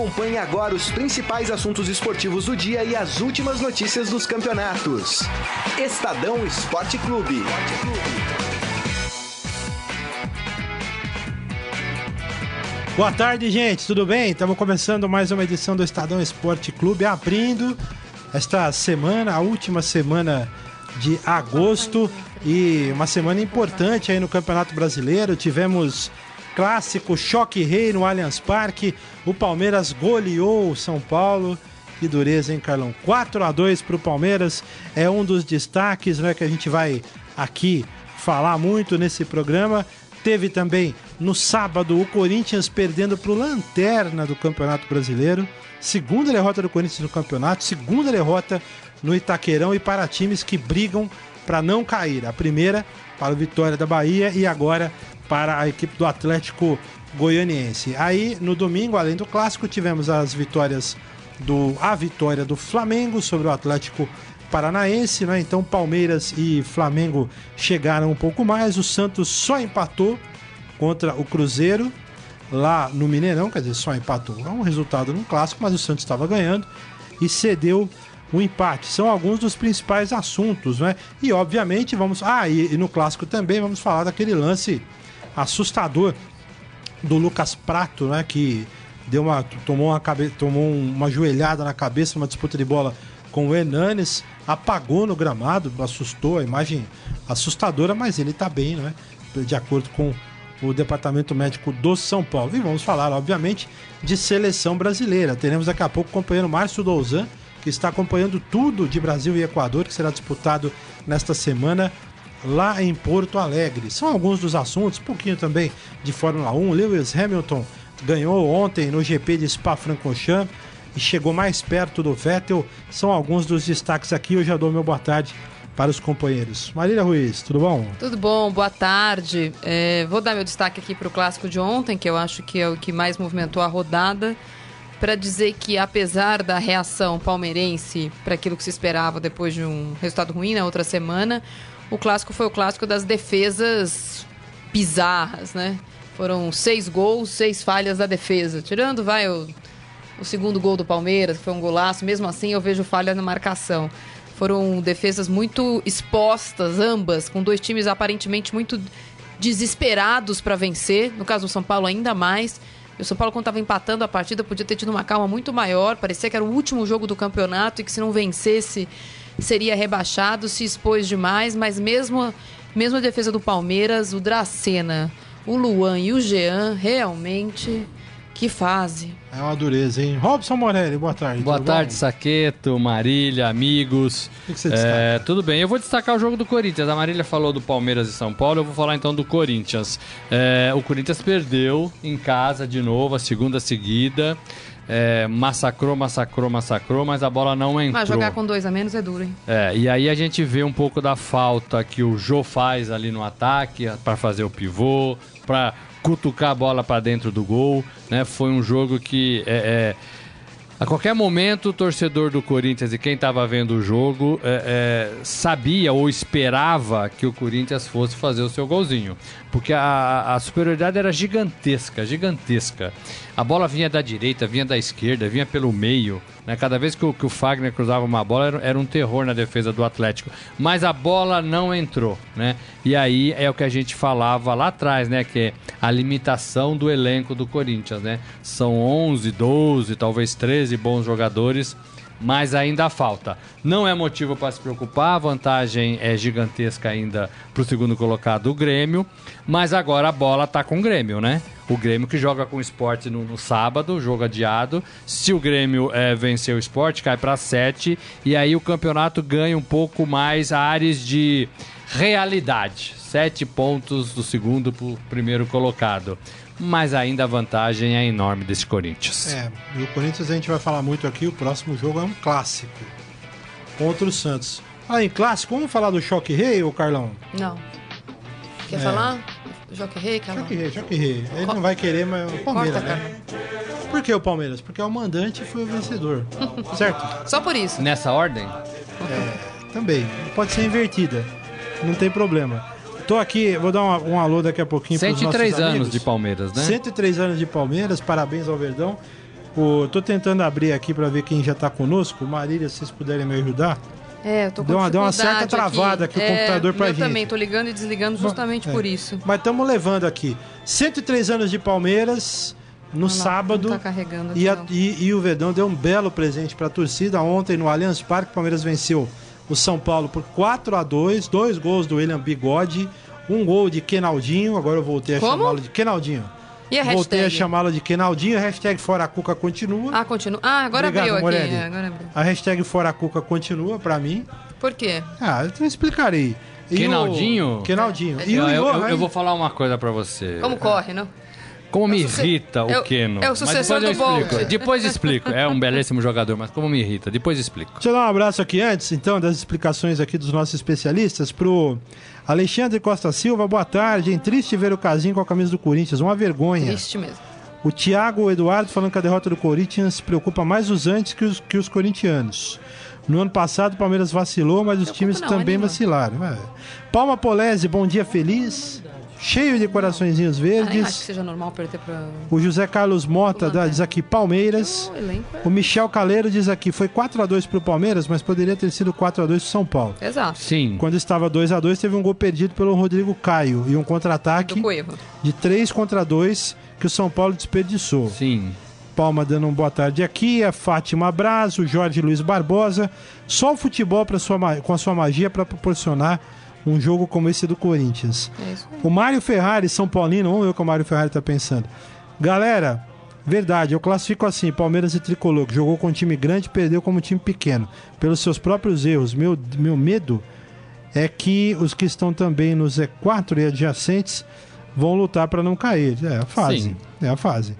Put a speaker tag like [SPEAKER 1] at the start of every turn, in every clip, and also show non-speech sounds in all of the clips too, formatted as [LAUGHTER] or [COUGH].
[SPEAKER 1] Acompanhe agora os principais assuntos esportivos do dia e as últimas notícias dos campeonatos. Estadão Esporte Clube.
[SPEAKER 2] Boa tarde, gente. Tudo bem? Estamos começando mais uma edição do Estadão Esporte Clube, abrindo esta semana, a última semana de agosto e uma semana importante aí no Campeonato Brasileiro. Tivemos clássico Choque Rei no Allianz Parque. O Palmeiras goleou o São Paulo. Que dureza, hein, Carlão? 4 a 2 para o Palmeiras. É um dos destaques né, que a gente vai aqui falar muito nesse programa. Teve também no sábado o Corinthians perdendo para o Lanterna do Campeonato Brasileiro. Segunda derrota do Corinthians no campeonato, segunda derrota no Itaquerão e para times que brigam para não cair. A primeira para o Vitória da Bahia e agora para a equipe do Atlético Goianiense. Aí no domingo, além do clássico, tivemos as vitórias do a vitória do Flamengo sobre o Atlético Paranaense, né? Então Palmeiras e Flamengo chegaram um pouco mais. O Santos só empatou contra o Cruzeiro lá no Mineirão, quer dizer, só empatou. É um resultado num clássico, mas o Santos estava ganhando e cedeu o empate. São alguns dos principais assuntos, né? E obviamente vamos. Ah, e, e no clássico também vamos falar daquele lance assustador do Lucas Prato, né? Que deu uma, tomou, uma cabe, tomou uma joelhada na cabeça, uma disputa de bola com o Hernanes, apagou no gramado, assustou, a imagem assustadora, mas ele tá bem, né? De acordo com o Departamento Médico do São Paulo. E vamos falar, obviamente, de seleção brasileira. Teremos daqui a pouco o companheiro Márcio Douzan, que está acompanhando tudo de Brasil e Equador, que será disputado nesta semana lá em Porto Alegre. São alguns dos assuntos, um pouquinho também de Fórmula 1. Lewis Hamilton ganhou ontem no GP de Spa-Francorchamps e chegou mais perto do Vettel. São alguns dos destaques aqui. Eu já dou meu boa tarde para os companheiros. Marília Ruiz, tudo bom?
[SPEAKER 3] Tudo bom, boa tarde. É, vou dar meu destaque aqui para o clássico de ontem, que eu acho que é o que mais movimentou a rodada, para dizer que apesar da reação palmeirense para aquilo que se esperava depois de um resultado ruim na outra semana, o clássico foi o clássico das defesas bizarras, né? Foram seis gols, seis falhas da defesa. Tirando, vai, o, o segundo gol do Palmeiras, que foi um golaço, mesmo assim eu vejo falha na marcação. Foram defesas muito expostas, ambas, com dois times aparentemente muito desesperados para vencer. No caso do São Paulo, ainda mais. o São Paulo, quando estava empatando a partida, podia ter tido uma calma muito maior. Parecia que era o último jogo do campeonato e que se não vencesse seria rebaixado, se expôs demais, mas mesmo, mesmo a defesa do Palmeiras, o Dracena, o Luan e o Jean, realmente, que fase.
[SPEAKER 2] É uma dureza, hein? Robson Morelli, boa tarde.
[SPEAKER 4] Boa tarde, bom? Saqueto, Marília, amigos.
[SPEAKER 2] O que você destaca?
[SPEAKER 4] É, tudo bem, eu vou destacar o jogo do Corinthians. A Marília falou do Palmeiras e São Paulo, eu vou falar então do Corinthians. É, o Corinthians perdeu em casa de novo, a segunda seguida é, massacrou, massacrou, massacrou, mas a bola não entrou.
[SPEAKER 3] Mas jogar com dois a menos é duro, hein?
[SPEAKER 4] É, e aí a gente vê um pouco da falta que o Jô faz ali no ataque para fazer o pivô, para cutucar a bola para dentro do gol, né? Foi um jogo que é, é a qualquer momento, o torcedor do Corinthians e quem estava vendo o jogo é, é, sabia ou esperava que o Corinthians fosse fazer o seu golzinho. Porque a, a superioridade era gigantesca, gigantesca. A bola vinha da direita, vinha da esquerda, vinha pelo meio. Né? Cada vez que o, que o Fagner cruzava uma bola era, era, um terror na defesa do Atlético. Mas a bola não entrou. Né? E aí é o que a gente falava lá atrás, né? que é a limitação do elenco do Corinthians. Né? São 11, 12, talvez 13 bons jogadores mas ainda falta. Não é motivo para se preocupar, a vantagem é gigantesca ainda para o segundo colocado, o Grêmio, mas agora a bola está com o Grêmio, né? O Grêmio que joga com o esporte no, no sábado, jogo adiado. Se o Grêmio é, vencer o esporte, cai para 7 e aí o campeonato ganha um pouco mais áreas de realidade. Sete pontos do segundo para o primeiro colocado mas ainda a vantagem é enorme desse Corinthians.
[SPEAKER 2] É, e o Corinthians a gente vai falar muito aqui, o próximo jogo é um clássico contra o Santos. Ah, em clássico, vamos falar do Choque Rei, ou Carlão?
[SPEAKER 3] Não. Quer é. falar? Choque Rei, Carlão?
[SPEAKER 2] Choque Rei, Choque Rei. Ele Co não vai querer, mas o Palmeiras, Corta, né? Por que o Palmeiras? Porque é o mandante foi o vencedor. [LAUGHS] certo?
[SPEAKER 3] Só por isso.
[SPEAKER 4] Nessa ordem?
[SPEAKER 2] É, também. Pode ser invertida. Não tem problema. Tô aqui, vou dar um, um alô daqui a pouquinho
[SPEAKER 4] 103 anos de Palmeiras, né?
[SPEAKER 2] 103 anos de Palmeiras, parabéns ao Verdão. O, tô tentando abrir aqui para ver quem já tá conosco. Marília, se vocês puderem me ajudar.
[SPEAKER 3] É, eu tô com
[SPEAKER 2] Deu uma- deu uma certa travada aqui o computador pra
[SPEAKER 3] eu
[SPEAKER 2] gente.
[SPEAKER 3] também, tô ligando e desligando justamente
[SPEAKER 2] É.
[SPEAKER 3] por isso.
[SPEAKER 2] Mas estamos levando aqui. 103 anos de Palmeiras no
[SPEAKER 3] Olha lá,
[SPEAKER 2] sábado.
[SPEAKER 3] Não tá carregando aqui,
[SPEAKER 2] E, a- e- e o Verdão deu um belo presente para a torcida. Ontem no Allianz Parque, o Palmeiras venceu o São Paulo por 4 a 2 Dois gols do William Bigode. Um gol de Kenaldinho. Agora eu voltei a chamá-lo de Kenaldinho.
[SPEAKER 3] E a
[SPEAKER 2] Voltei a
[SPEAKER 3] hashtag?
[SPEAKER 2] chamá-lo de Kenaldinho. A hashtag Fora a Cuca continua.
[SPEAKER 3] Ah, continua. Ah, agora
[SPEAKER 2] Obrigado,
[SPEAKER 3] abriu aqui.
[SPEAKER 2] Morelli.
[SPEAKER 3] é, agora abriu.
[SPEAKER 2] A hashtag Fora a Cuca continua para mim.
[SPEAKER 3] Por quê?
[SPEAKER 2] Ah, eu te explicarei. E o-
[SPEAKER 4] Kenaldinho?
[SPEAKER 2] Kenaldinho.
[SPEAKER 3] É,
[SPEAKER 2] E
[SPEAKER 4] Eu,
[SPEAKER 2] o
[SPEAKER 4] eu- eu- eu vou falar uma coisa pra você.
[SPEAKER 3] Como corre, não?
[SPEAKER 4] Como me
[SPEAKER 3] É suce-
[SPEAKER 4] irrita o
[SPEAKER 3] é o-
[SPEAKER 4] Keno.
[SPEAKER 3] é o
[SPEAKER 4] Mas
[SPEAKER 3] sucessor
[SPEAKER 4] depois eu
[SPEAKER 3] do
[SPEAKER 4] explico.
[SPEAKER 3] Bolt.
[SPEAKER 4] Depois explico. É um belíssimo jogador, mas como me irrita. Depois explico.
[SPEAKER 2] Deixa eu dar um abraço aqui antes, então, das explicações aqui dos nossos especialistas, pro Alexandre Costa Silva, boa tarde. Triste ver o Casim com a camisa do Corinthians, uma vergonha.
[SPEAKER 3] Triste mesmo.
[SPEAKER 2] O Thiago Eduardo falando que a derrota do Corinthians preocupa mais os antes que os, que os corintianos. No ano passado o Palmeiras vacilou, mas os
[SPEAKER 3] Preocupa
[SPEAKER 2] times
[SPEAKER 3] não,
[SPEAKER 2] também
[SPEAKER 3] anima.
[SPEAKER 2] vacilaram. É. Palma Polese, bom dia feliz. Cheio de coraçõezinhos
[SPEAKER 3] Ah, nem acho que
[SPEAKER 2] verdes.
[SPEAKER 3] seja normal perder pra.
[SPEAKER 2] O José Carlos Mota da- diz aqui Palmeiras.
[SPEAKER 3] O é.
[SPEAKER 2] O Michel Caleiro diz aqui, foi 4x2 pro Palmeiras, mas poderia ter sido 4x2 pro São Paulo.
[SPEAKER 3] Exato.
[SPEAKER 4] Sim.
[SPEAKER 2] Quando estava 2x2, teve um gol perdido pelo Rodrigo Caio e um contra-ataque de 3 contra 2 que o São Paulo desperdiçou.
[SPEAKER 4] Sim.
[SPEAKER 2] Palma dando um boa tarde aqui, a Fátima Brazo, Jorge Luiz Barbosa. Só o futebol pra sua, com a sua magia para proporcionar um jogo como esse do Corinthians.
[SPEAKER 3] É isso aí.
[SPEAKER 2] O Mário Ferrari, São Paulino, vamos ver o que o Mário Ferrari tá pensando. Galera, verdade, eu classifico assim: Palmeiras e Tricolor, que jogou com um time grande e perdeu como um time pequeno, pelos seus próprios erros. Meu, meu medo é que os que estão também no Z4 e adjacentes vão lutar para não cair. É a fase.
[SPEAKER 4] Sim.
[SPEAKER 2] É a fase.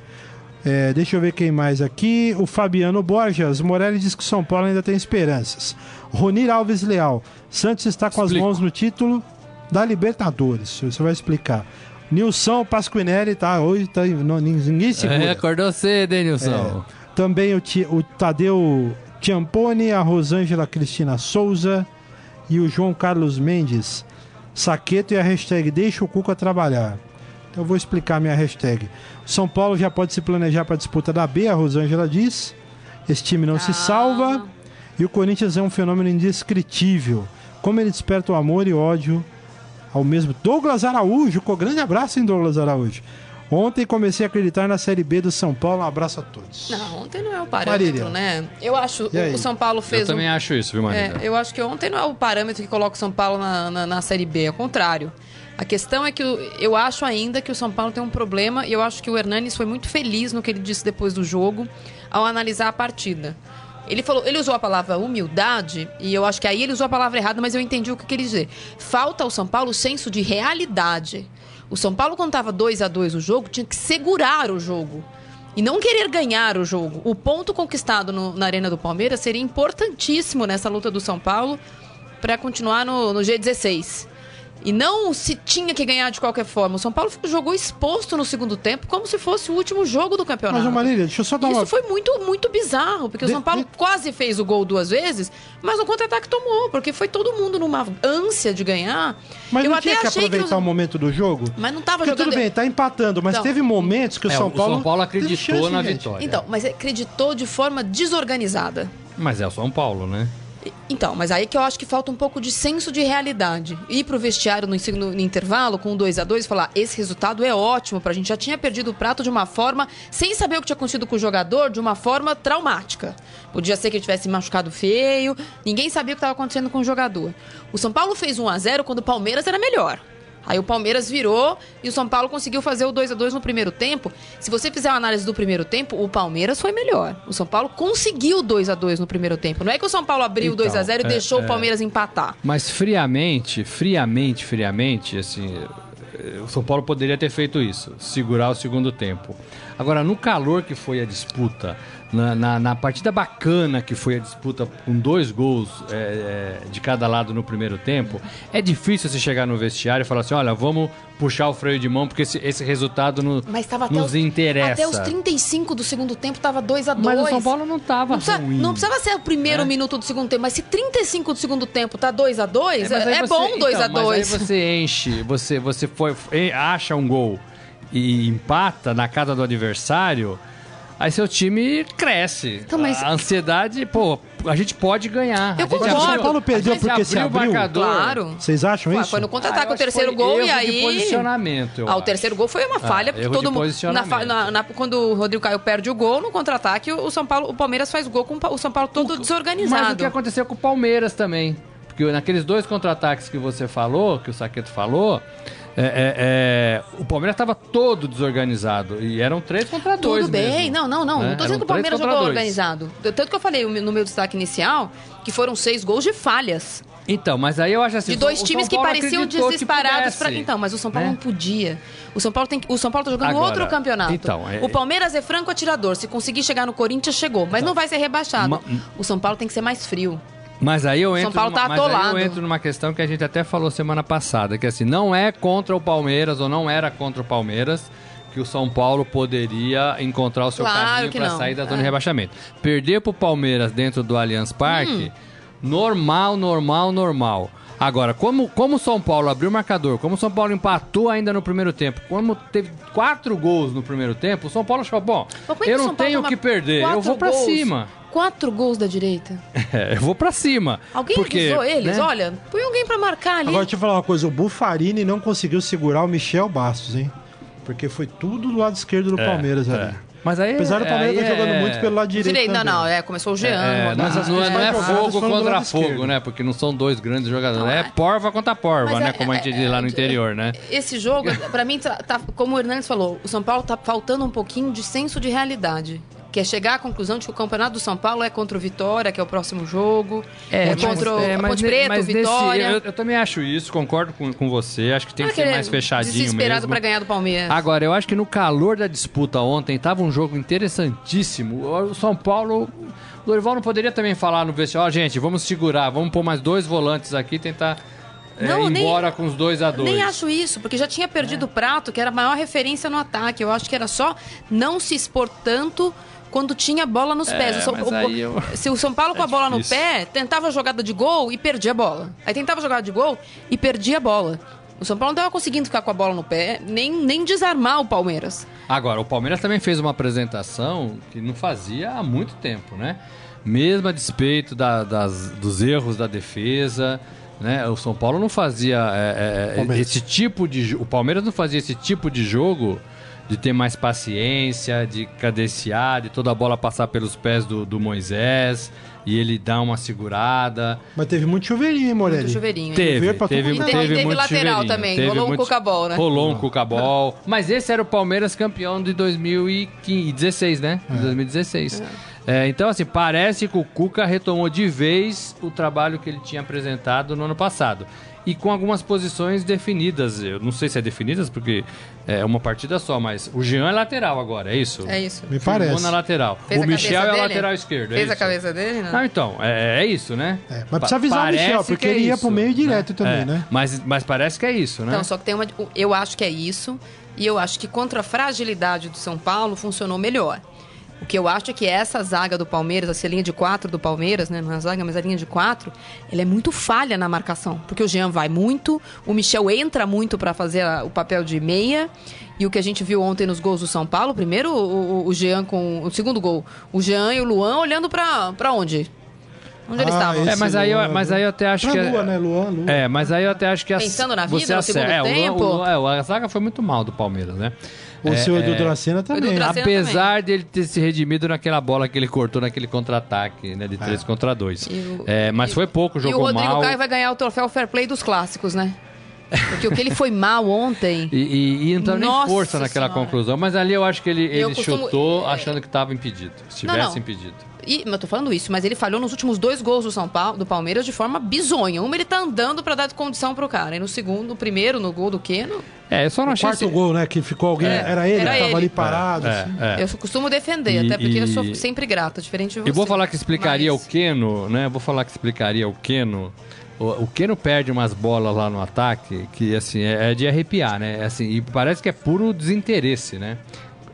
[SPEAKER 2] É, deixa eu ver quem mais aqui. O Fabiano Borges. Morelli diz que o São Paulo ainda tem esperanças. Ronir Alves Leal. Santos está com
[SPEAKER 4] Explico.
[SPEAKER 2] as mãos no título da Libertadores. Você vai explicar. Nilson Pasquinelli tá hoje, tá, não, ninguém segura.
[SPEAKER 4] É, acordou cedo, hein, Nilson?
[SPEAKER 2] Também o, o Tadeu Ciampone, a Rosângela Cristina Souza e o João Carlos Mendes. Saqueto e a hashtag Deixa o Cuca trabalhar. Então eu vou explicar minha hashtag. São Paulo já pode se planejar para a disputa da B, a Rosângela diz. Esse time não se
[SPEAKER 3] Ah.
[SPEAKER 2] salva. E o Corinthians é um fenômeno indescritível. Como ele desperta o amor e ódio ao mesmo. Douglas Araújo, com grande abraço, hein, Douglas Araújo. Ontem comecei a acreditar na Série B do São Paulo. Um abraço a todos.
[SPEAKER 3] Não, ontem não é o parâmetro,
[SPEAKER 2] Marília.
[SPEAKER 3] né? Eu acho o São Paulo fez
[SPEAKER 4] Eu também
[SPEAKER 3] um...
[SPEAKER 4] acho isso, viu, Marília?
[SPEAKER 3] É, eu acho que ontem não é o parâmetro que coloca o São Paulo na, na, na Série B, ao contrário. A questão é que o- eu acho ainda que o São Paulo tem um problema e eu acho que o Hernanes foi muito feliz no que ele disse depois do jogo ao analisar a partida. Ele falou, ele usou a palavra humildade e eu acho que aí ele usou a palavra errada, mas eu entendi o que queria dizer. Falta ao São Paulo o senso de realidade. O São Paulo quando estava 2 a 2 o jogo tinha que segurar o jogo e não querer ganhar o jogo. O ponto conquistado no- na Arena do Palmeiras seria importantíssimo nessa luta do São Paulo para continuar no, no G16. E não se tinha que ganhar de qualquer forma. O São Paulo jogou exposto no segundo tempo, como se fosse o último jogo do campeonato.
[SPEAKER 2] Mas, Marília, deixa eu só dar
[SPEAKER 3] Isso
[SPEAKER 2] uma.
[SPEAKER 3] foi muito, muito bizarro, porque
[SPEAKER 2] De-
[SPEAKER 3] o São Paulo
[SPEAKER 2] de-
[SPEAKER 3] quase fez o gol duas vezes, mas no contra-ataque tomou, porque foi todo mundo numa ânsia de ganhar.
[SPEAKER 2] Mas
[SPEAKER 3] Eu
[SPEAKER 2] não
[SPEAKER 3] até
[SPEAKER 2] tinha que
[SPEAKER 3] achei
[SPEAKER 2] aproveitar
[SPEAKER 3] os-
[SPEAKER 2] o momento do jogo?
[SPEAKER 3] Mas não tava
[SPEAKER 2] Porque
[SPEAKER 3] jogando.
[SPEAKER 2] tudo bem, tá empatando, mas
[SPEAKER 3] Então-
[SPEAKER 2] teve momentos que o
[SPEAKER 4] É,
[SPEAKER 2] São
[SPEAKER 4] o
[SPEAKER 2] Paulo.
[SPEAKER 4] São Paulo acreditou
[SPEAKER 2] chance,
[SPEAKER 4] na
[SPEAKER 2] gente.
[SPEAKER 4] vitória.
[SPEAKER 3] Então, mas acreditou de forma desorganizada.
[SPEAKER 4] Mas é o São Paulo, né?
[SPEAKER 3] Então, mas aí que eu acho que falta um pouco de senso de realidade. Ir pro vestiário no, ensino- no intervalo com 2 a 2 e falar: esse resultado é ótimo pra gente. Já tinha perdido o prato de uma forma, sem saber o que tinha acontecido com o jogador, de uma forma traumática. Podia ser que ele tivesse machucado feio, ninguém sabia o que estava acontecendo com o jogador. O São Paulo fez 1 a 0 quando o Palmeiras era melhor. Aí o Palmeiras virou e o São Paulo conseguiu fazer o 2 a 2 no primeiro tempo. Se você fizer uma análise do primeiro tempo, o Palmeiras foi melhor. O São Paulo conseguiu o 2 a 2 no primeiro tempo. Não é que o São Paulo abriu o
[SPEAKER 4] Então,
[SPEAKER 3] 2 a 0 e
[SPEAKER 4] é,
[SPEAKER 3] deixou
[SPEAKER 4] é.
[SPEAKER 3] o Palmeiras empatar.
[SPEAKER 4] Mas friamente, friamente, friamente, assim, eh, o São Paulo poderia ter feito isso, segurar o segundo tempo. Agora, no calor que foi a disputa, na, na, na partida bacana que foi a disputa com dois gols eh, eh, de cada lado no primeiro tempo, é difícil você chegar no vestiário e falar assim, olha, vamos puxar o freio de mão porque esse, esse resultado no-
[SPEAKER 3] Mas estava até
[SPEAKER 4] nos
[SPEAKER 3] os,
[SPEAKER 4] interessa.
[SPEAKER 3] Até os 35 do segundo tempo tava 2 a 2
[SPEAKER 4] Mas o São Paulo não estava
[SPEAKER 3] não, precisa-
[SPEAKER 4] ruim.
[SPEAKER 3] não precisava ser o primeiro
[SPEAKER 4] né?
[SPEAKER 3] minuto do segundo tempo, mas se 35 do segundo tempo tá 2 a 2 é, é
[SPEAKER 4] você-
[SPEAKER 3] bom 2 a
[SPEAKER 4] então,
[SPEAKER 3] 2
[SPEAKER 4] Mas aí você enche, você, você foi, acha um gol e empata na casa do adversário. Aí seu time cresce.
[SPEAKER 3] Então, mas-
[SPEAKER 4] A ansiedade, pô, a gente pode ganhar.
[SPEAKER 3] Eu concordo.
[SPEAKER 2] O São Paulo perdeu porque se
[SPEAKER 4] abriu o
[SPEAKER 2] abriu?
[SPEAKER 4] marcador.
[SPEAKER 3] Claro.
[SPEAKER 2] Vocês acham
[SPEAKER 3] Ué,
[SPEAKER 2] isso?
[SPEAKER 3] foi no
[SPEAKER 4] Ah,
[SPEAKER 3] contra-ataque
[SPEAKER 4] eu
[SPEAKER 3] o terceiro gol
[SPEAKER 4] erro
[SPEAKER 3] e
[SPEAKER 4] de
[SPEAKER 3] aí.
[SPEAKER 4] posicionamento,
[SPEAKER 3] Ah, o terceiro gol foi uma falha, porque
[SPEAKER 4] erro
[SPEAKER 3] todo mundo. Na, na- na- quando o Rodrigo Caio perde o gol, no contra-ataque, o São Paulo, o Palmeiras faz gol com o o São Paulo todo
[SPEAKER 4] Mas o
[SPEAKER 3] desorganizado.
[SPEAKER 4] que aconteceu com o Palmeiras também? Porque naqueles dois contra-ataques que você falou, que o Saqueto falou, é, é, é, o Palmeiras estava todo desorganizado. E eram três contra dois.
[SPEAKER 3] Tudo bem,
[SPEAKER 4] mesmo,
[SPEAKER 3] não, não, não.
[SPEAKER 4] né?
[SPEAKER 3] Não tô
[SPEAKER 4] Eram
[SPEAKER 3] dizendo que o Palmeiras jogou
[SPEAKER 4] dois.
[SPEAKER 3] organizado. Tanto que eu falei no meu destaque inicial que foram seis gols de falhas.
[SPEAKER 4] Então, mas aí eu acho assim.
[SPEAKER 3] De dois times que pareciam disparados para. Então, mas o São Paulo
[SPEAKER 4] né?
[SPEAKER 3] não podia. O São Paulo tem o São Paulo tá jogando
[SPEAKER 4] Agora,
[SPEAKER 3] outro campeonato.
[SPEAKER 4] então, é-
[SPEAKER 3] o Palmeiras é franco atirador. Se conseguir chegar no Corinthians, chegou. Mas não vai ser rebaixado.
[SPEAKER 4] Ma-
[SPEAKER 3] O São Paulo tem que ser mais frio.
[SPEAKER 4] Mas aí eu
[SPEAKER 3] São
[SPEAKER 4] entro,
[SPEAKER 3] Paulo
[SPEAKER 4] numa,
[SPEAKER 3] tá
[SPEAKER 4] mas aí eu entro numa questão que a gente até falou semana passada, que assim, não é contra o Palmeiras ou não era contra o Palmeiras que o São Paulo poderia encontrar o seu
[SPEAKER 3] Claro
[SPEAKER 4] caminho para sair da zona
[SPEAKER 3] É.
[SPEAKER 4] de rebaixamento. Perder pro Palmeiras dentro do Allianz Parque, normal, normal, normal. Agora, como, como o São Paulo abriu o marcador, como o São Paulo empatou ainda no primeiro tempo, como teve quatro gols no primeiro tempo, o São Paulo achou, bom,
[SPEAKER 3] é
[SPEAKER 4] eu não
[SPEAKER 3] São
[SPEAKER 4] tenho o que perder, eu vou
[SPEAKER 3] gols?
[SPEAKER 4] cima.
[SPEAKER 3] Quatro gols da direita. [LAUGHS]
[SPEAKER 4] É, eu vou pra cima.
[SPEAKER 3] Alguém
[SPEAKER 4] porque,
[SPEAKER 3] avisou eles?
[SPEAKER 4] né?
[SPEAKER 3] Olha, põe alguém pra marcar ali.
[SPEAKER 2] Agora, deixa eu falar uma coisa. O Bufarini não conseguiu segurar o Michel Bastos, hein? Porque foi tudo do lado esquerdo do Palmeiras
[SPEAKER 4] é.
[SPEAKER 2] ali.
[SPEAKER 4] Mas aí,
[SPEAKER 2] Apesar do Palmeiras
[SPEAKER 4] aí
[SPEAKER 2] estar jogando
[SPEAKER 4] é-
[SPEAKER 2] muito pelo lado direito
[SPEAKER 3] Direito, não, não, é, começou o Jean.
[SPEAKER 4] É,
[SPEAKER 3] Rodrigo.
[SPEAKER 4] mas
[SPEAKER 2] as
[SPEAKER 4] não, é- não é fogo contra fogo,
[SPEAKER 2] esquerdo.
[SPEAKER 4] né? Porque não são dois grandes jogadores.
[SPEAKER 3] Não,
[SPEAKER 4] é
[SPEAKER 3] é-
[SPEAKER 4] porva contra porva,
[SPEAKER 3] Mas
[SPEAKER 4] né?
[SPEAKER 3] é-
[SPEAKER 4] Como a gente
[SPEAKER 3] é-
[SPEAKER 4] diz lá no
[SPEAKER 3] é-
[SPEAKER 4] interior, né?
[SPEAKER 3] Esse jogo, pra mim, tá, tá- como o Hernandes falou, o São Paulo tá faltando um pouquinho de senso de realidade. Que é chegar à conclusão de que o campeonato do São Paulo é contra o Vitória, que é o próximo jogo. É, contra o
[SPEAKER 4] é,
[SPEAKER 3] Ponte Preta, o
[SPEAKER 4] mas nesse-
[SPEAKER 3] Vitória.
[SPEAKER 4] eu, eu também acho isso, concordo com, com você. Acho que tem
[SPEAKER 3] é
[SPEAKER 4] que ser mais fechadinho
[SPEAKER 3] Desesperado pra ganhar do Palmeiras.
[SPEAKER 4] Agora, eu acho que no calor da disputa ontem tava um jogo interessantíssimo. O São Paulo. O Dorival não poderia também falar no vestiário, ó, gente, vamos segurar, vamos pôr mais dois volantes aqui e tentar é,
[SPEAKER 3] Não,
[SPEAKER 4] ir
[SPEAKER 3] nem-
[SPEAKER 4] embora com os dois a dois.
[SPEAKER 3] Nem acho isso, porque já tinha perdido o prato, que era a maior referência no ataque. Eu acho que era só não se expor tanto quando tinha bola nos
[SPEAKER 4] É,
[SPEAKER 3] pés. O São-
[SPEAKER 4] mas
[SPEAKER 3] o-
[SPEAKER 4] aí eu-
[SPEAKER 3] Se o São Paulo com
[SPEAKER 4] É
[SPEAKER 3] a bola
[SPEAKER 4] difícil.
[SPEAKER 3] no pé, tentava a jogada de gol e perdia a bola. Aí tentava jogada de gol e perdia a bola. O São Paulo não estava conseguindo ficar com a bola no pé, nem, nem desarmar o Palmeiras.
[SPEAKER 4] Agora, o Palmeiras também fez uma apresentação que não fazia há muito tempo, né? Mesmo a despeito da- das- dos erros da defesa, né? O São Paulo não fazia é, é,
[SPEAKER 2] Palmeiras.
[SPEAKER 4] esse tipo de... O Palmeiras não fazia esse tipo de jogo de ter mais paciência, de cadenciar, de toda a bola passar pelos pés do, do Moisés e ele dar uma segurada.
[SPEAKER 2] Mas teve muito chuveirinho, hein, Morelli?
[SPEAKER 3] Muito chuveirinho.
[SPEAKER 4] Teve, teve, teve.
[SPEAKER 3] E teve
[SPEAKER 4] muito
[SPEAKER 3] lateral
[SPEAKER 4] chuveirinho.
[SPEAKER 3] também,
[SPEAKER 4] Teve
[SPEAKER 3] rolou um
[SPEAKER 4] muito-
[SPEAKER 3] cucabol, né?
[SPEAKER 4] Rolou um cucabol. Mas esse era o Palmeiras campeão de 2016, né? De 2016. É, então, assim, parece que o Cuca retomou de vez o trabalho que ele tinha apresentado no ano passado. E com algumas posições definidas. Eu não sei se é definidas, porque é uma partida só, mas o Jean é lateral agora, é isso?
[SPEAKER 3] É isso.
[SPEAKER 2] Me
[SPEAKER 4] Firmou
[SPEAKER 2] parece.
[SPEAKER 4] na lateral.
[SPEAKER 3] Fez
[SPEAKER 4] o
[SPEAKER 3] a
[SPEAKER 4] Michel é o lateral esquerdo. é
[SPEAKER 3] Fez a
[SPEAKER 4] isso?
[SPEAKER 3] cabeça dele, né?
[SPEAKER 4] Não, então, é, é isso, né?
[SPEAKER 2] É, mas precisa avisar o
[SPEAKER 4] parece
[SPEAKER 2] Michel, porque
[SPEAKER 4] que é
[SPEAKER 2] ele ia
[SPEAKER 4] isso,
[SPEAKER 2] pro meio direto também,
[SPEAKER 4] É,
[SPEAKER 2] né?
[SPEAKER 4] Mas, mas parece que é isso, né?
[SPEAKER 3] Então, só que tem uma. Eu acho que é isso. E eu acho que contra a fragilidade do São Paulo funcionou melhor. O que eu acho é que essa zaga do Palmeiras, essa linha de quatro do Palmeiras, né? Não é a zaga, mas a linha de quatro, ela é muito falha na marcação. Porque o Jean vai muito, o Michel entra muito para fazer a- o papel de meia. E o que a gente viu ontem nos gols do São Paulo, primeiro o, o- Jean com. O segundo gol, o Jean e o Luan olhando para pra onde? Onde eles
[SPEAKER 2] Ah,
[SPEAKER 3] estavam?
[SPEAKER 2] esse
[SPEAKER 4] É, mas aí, eu, mas aí eu até acho
[SPEAKER 2] Pra
[SPEAKER 4] que. é-
[SPEAKER 2] Lua, né? Luan, Lua.
[SPEAKER 4] É, mas aí eu até acho que. as-
[SPEAKER 3] Pensando na vida,
[SPEAKER 4] você
[SPEAKER 3] no
[SPEAKER 4] acerta-
[SPEAKER 3] segundo
[SPEAKER 4] é, o Luan-
[SPEAKER 3] tempo?
[SPEAKER 4] o Luan- é, a zaga foi muito mal do Palmeiras, né?
[SPEAKER 2] O seu Edu Dracena também.
[SPEAKER 3] Edu
[SPEAKER 4] Apesar dele ter se redimido naquela bola que ele cortou naquele contra-ataque, né? De 3 contra 2.
[SPEAKER 3] E o-
[SPEAKER 4] É, mas
[SPEAKER 3] e-
[SPEAKER 4] foi pouco,
[SPEAKER 3] E o
[SPEAKER 4] jogou
[SPEAKER 3] Rodrigo
[SPEAKER 4] mal.
[SPEAKER 3] Caio vai ganhar o troféu Fair Play dos clássicos, né? Porque o que ele foi mal ontem.
[SPEAKER 4] E, e, e não tava nem força naquela
[SPEAKER 3] Senhora.
[SPEAKER 4] conclusão, mas ali eu acho que ele, ele
[SPEAKER 3] costumo-
[SPEAKER 4] chutou achando que estava impedido. Se
[SPEAKER 3] Não,
[SPEAKER 4] tivesse
[SPEAKER 3] não.
[SPEAKER 4] impedido.
[SPEAKER 3] E, mas eu tô falando isso, mas ele falhou nos últimos dois gols do São Paulo, do Palmeiras, de forma bizonha. Uma ele tá andando pra dar condição pro cara. E no segundo, no primeiro, no gol do Keno,
[SPEAKER 4] É, eu só não
[SPEAKER 2] O
[SPEAKER 4] achei.
[SPEAKER 2] quarto
[SPEAKER 4] esse-
[SPEAKER 2] gol, né? Que ficou alguém.
[SPEAKER 3] É,
[SPEAKER 2] era ele
[SPEAKER 3] era
[SPEAKER 2] que tava
[SPEAKER 3] ele.
[SPEAKER 2] ali parado.
[SPEAKER 4] É,
[SPEAKER 2] assim.
[SPEAKER 4] é.
[SPEAKER 3] eu costumo defender,
[SPEAKER 4] E-
[SPEAKER 3] até porque eu
[SPEAKER 4] e-
[SPEAKER 3] sou sempre grata, diferente de você.
[SPEAKER 4] E vou falar que explicaria
[SPEAKER 3] Mas-
[SPEAKER 4] o Keno, né? Vou falar que explicaria o Keno. O, o Keno perde umas bolas lá no ataque que, assim, é, é de arrepiar, né? Assim, e parece que é puro desinteresse, né?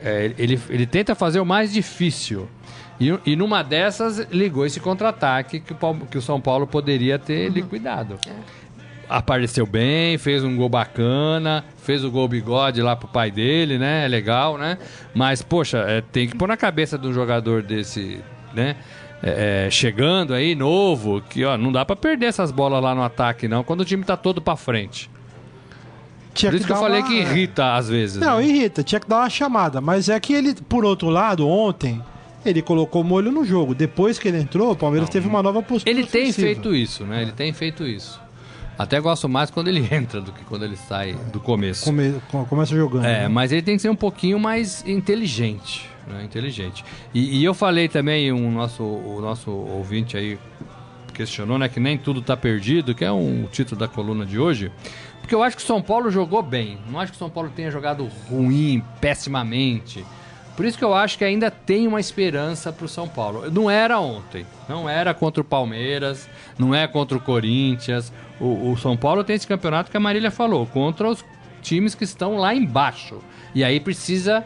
[SPEAKER 4] É, ele, ele tenta fazer o mais difícil. E, e numa dessas ligou esse contra-ataque que, que o São Paulo poderia ter liquidado. apareceu bem, fez um gol bacana, fez o gol bigode lá pro pai dele, né? É legal, né? Mas, poxa, é, tem que pôr na cabeça de um jogador desse, né? É, é, chegando aí, novo, que ó, não dá para perder essas bolas lá no ataque, não, quando o time tá todo para frente.
[SPEAKER 2] Tinha
[SPEAKER 4] Por isso que, eu falei
[SPEAKER 2] uma-
[SPEAKER 4] que irrita às vezes.
[SPEAKER 2] Não,
[SPEAKER 4] né?
[SPEAKER 2] irrita, tinha que dar uma chamada. Mas é que ele, por outro lado, ontem, ele colocou molho no jogo. Depois que ele entrou, o Palmeiras teve uma nova postura.
[SPEAKER 4] Ele tem
[SPEAKER 2] ofensiva.
[SPEAKER 4] feito isso, né? Ele tem feito isso. Até gosto mais quando ele [LAUGHS] entra do que quando ele sai do começo.
[SPEAKER 2] Come- co- começa jogando.
[SPEAKER 4] É,
[SPEAKER 2] né?
[SPEAKER 4] mas ele tem que ser um pouquinho mais inteligente, né? Inteligente. E, e eu falei também, um nosso, o nosso ouvinte aí questionou, né, que nem tudo tá perdido, que é um título da coluna de hoje. Porque eu acho que o São Paulo jogou bem. Não acho que o São Paulo tenha jogado ruim, pessimamente. Por isso que eu acho que ainda tem uma esperança pro São Paulo. Não era ontem. Não era contra o Palmeiras. Não é contra o Corinthians. O, o São Paulo tem esse campeonato que a Marília falou. Contra os times que estão lá embaixo. E aí precisa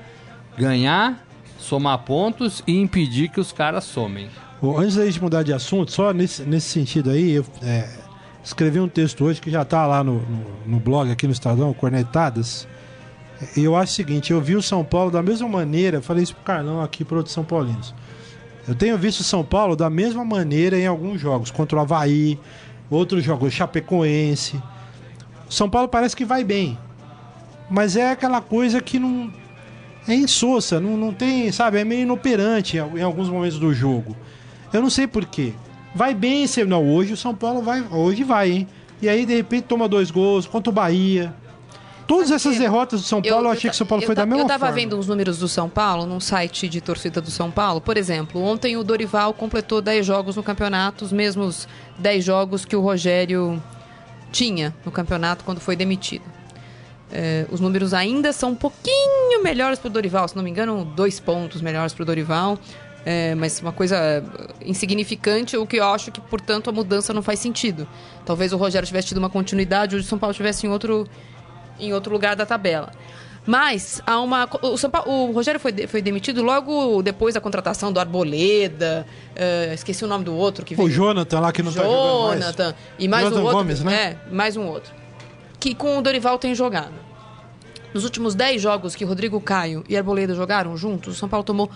[SPEAKER 4] ganhar, somar pontos e impedir que os caras somem.
[SPEAKER 2] Ô, Antes da gente mudar de assunto, só nesse, nesse sentido aí, eu é, escrevi um texto hoje que já tá lá no, no, no blog aqui no Estadão, Cornetadas. Eu acho o seguinte, eu vi o São Paulo da mesma maneira, falei isso pro Carlão aqui para outros São Paulinos. Eu tenho visto o São Paulo da mesma maneira em alguns jogos, contra o Havaí, outros jogos, Chapecoense. O São Paulo parece que vai bem. Mas é aquela coisa que não. É insossa, não, não tem, sabe? É meio inoperante em, alguns momentos do jogo. Eu não sei porquê. Vai bem, não, hoje o São Paulo vai, hoje vai, hein? E aí, de repente, toma dois gols contra o Bahia. Todas essas derrotas do São Paulo, eu, achei que o São Paulo
[SPEAKER 3] eu
[SPEAKER 2] foi da mesma
[SPEAKER 3] Eu tava
[SPEAKER 2] forma.
[SPEAKER 3] vendo uns números do São Paulo num site de torcida do São Paulo. Por exemplo, ontem o Dorival completou 10 jogos no campeonato, os mesmos 10 jogos que o Rogério tinha no campeonato quando foi demitido. É, os números ainda são um pouquinho melhores pro Dorival, se não me engano, dois pontos melhores pro Dorival. É, mas uma coisa insignificante, o que eu acho que, portanto, a mudança não faz sentido. Talvez o Rogério tivesse tido uma continuidade, hoje o São Paulo estivesse em outro, em outro lugar da tabela. Mas há uma. O, Paulo- o Rogério foi, foi demitido logo depois da contratação do Arboleda. eh, esqueci o nome do outro que
[SPEAKER 2] O
[SPEAKER 3] veio.
[SPEAKER 2] Jonathan lá que não tá jogando mais.
[SPEAKER 3] Jonathan. E mais
[SPEAKER 2] Jonathan
[SPEAKER 3] um outro.
[SPEAKER 2] Gomes, né?
[SPEAKER 3] É, mais um outro. Que com o Dorival tem jogado. Nos últimos 10 jogos que Rodrigo Caio e Arboleda jogaram juntos, o São Paulo tomou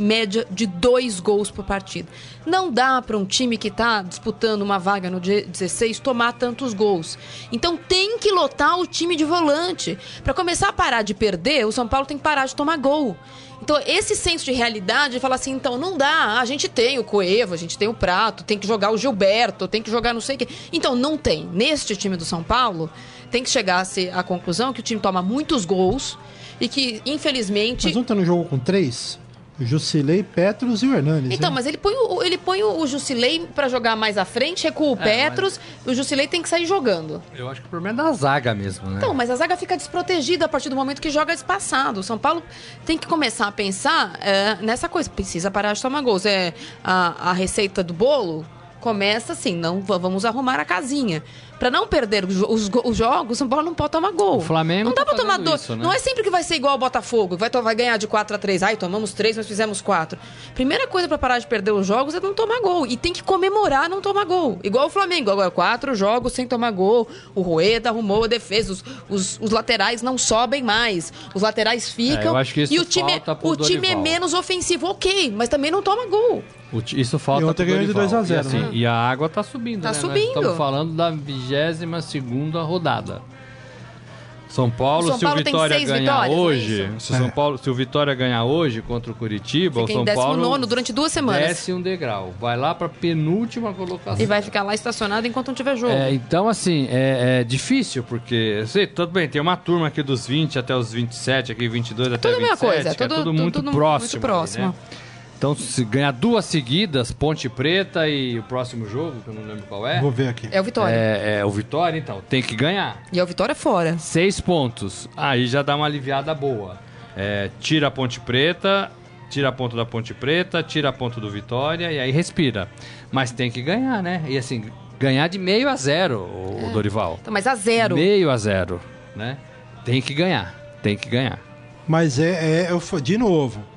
[SPEAKER 3] média de dois gols por partida. Não dá para um time que está disputando uma vaga no dia 16 tomar tantos gols. Então tem que lotar o time de volante. Para começar a parar de perder, o São Paulo tem que parar de tomar gol. Então, esse senso de realidade, fala assim, então, não dá. A gente tem o Coevo, a gente tem o Prato, tem que jogar o Gilberto, tem que jogar não sei o quê. Então, não tem. Neste time do São Paulo, tem que chegar-se à conclusão que o time toma muitos gols e que, infelizmente...
[SPEAKER 2] Mas ontem não jogou com três? Jusilei, Petros e o Hernanes.
[SPEAKER 3] Então,
[SPEAKER 2] né?
[SPEAKER 3] mas ele põe o, ele põe o Jusilei pra jogar mais à frente, recua o Petros, o Jusilei tem que sair jogando.
[SPEAKER 4] Eu acho que o problema é da zaga mesmo, né?
[SPEAKER 3] Então, mas a zaga fica desprotegida a partir do momento que joga espaçado. O São Paulo tem que começar a pensar é, nessa coisa. Precisa parar de tomar gols. É, a, a receita do bolo começa assim, não vamos arrumar a casinha. Para não perder os, os jogos, São Paulo não pode tomar gol.
[SPEAKER 4] O Flamengo
[SPEAKER 3] não dá
[SPEAKER 4] tá
[SPEAKER 3] para tomar dois.
[SPEAKER 4] Né?
[SPEAKER 3] Não é sempre que vai ser igual ao Botafogo, que vai, vai ganhar de 4 a 3. Ai, tomamos 3, mas fizemos 4. Primeira coisa para parar de perder os jogos é não tomar gol e tem que comemorar não tomar gol. Igual o Flamengo, agora quatro jogos sem tomar gol. O Rueda arrumou a defesa, os, os, os laterais não sobem mais. Os laterais ficam.
[SPEAKER 4] É,
[SPEAKER 3] e o time,
[SPEAKER 4] é,
[SPEAKER 3] o time é menos ofensivo, OK, mas também não toma gol.
[SPEAKER 4] Isso falta.
[SPEAKER 2] E ontem de 2 a 0
[SPEAKER 4] E, assim,
[SPEAKER 2] né?
[SPEAKER 4] e a água tá subindo.
[SPEAKER 3] Tá
[SPEAKER 4] né?
[SPEAKER 3] subindo.
[SPEAKER 4] Estamos falando da 20 22ª rodada. São Paulo,
[SPEAKER 3] São Paulo
[SPEAKER 4] se o Vitória ganhar
[SPEAKER 3] é
[SPEAKER 4] hoje,
[SPEAKER 3] é
[SPEAKER 4] se, São Paulo, se o Vitória ganhar hoje contra o Curitiba,
[SPEAKER 3] Fica
[SPEAKER 4] o São
[SPEAKER 3] em
[SPEAKER 4] Paulo
[SPEAKER 3] nono durante duas semanas.
[SPEAKER 4] Desce um degrau, vai lá para penúltima colocação.
[SPEAKER 3] E vai ficar lá estacionado enquanto não tiver jogo.
[SPEAKER 4] É, então assim, é, é difícil porque, sei, tudo bem, tem uma turma aqui dos 20 até os 27, aqui 22 é até
[SPEAKER 3] tudo
[SPEAKER 4] 27,
[SPEAKER 3] coisa, é tudo,
[SPEAKER 4] é tudo,
[SPEAKER 3] tudo
[SPEAKER 4] muito
[SPEAKER 3] tudo
[SPEAKER 4] próximo.
[SPEAKER 3] Muito próximo.
[SPEAKER 4] Né? Então, se ganhar duas seguidas, Ponte Preta e o próximo jogo, que eu não lembro qual é,
[SPEAKER 2] Vou ver aqui.
[SPEAKER 3] É o Vitória.
[SPEAKER 4] é, é o Vitória, então, tem que ganhar.
[SPEAKER 3] E é o Vitória fora.
[SPEAKER 4] Seis pontos, aí já dá uma aliviada boa. É, tira a Ponte Preta, tira a ponto da Ponte Preta, tira a ponto do Vitória e aí respira. Mas tem que ganhar, né? E assim, ganhar de meio a zero, o, o Dorival.
[SPEAKER 3] Então, mas a zero.
[SPEAKER 4] Meio a zero, né? Tem que ganhar, tem que ganhar.
[SPEAKER 2] Mas é, é eu de novo.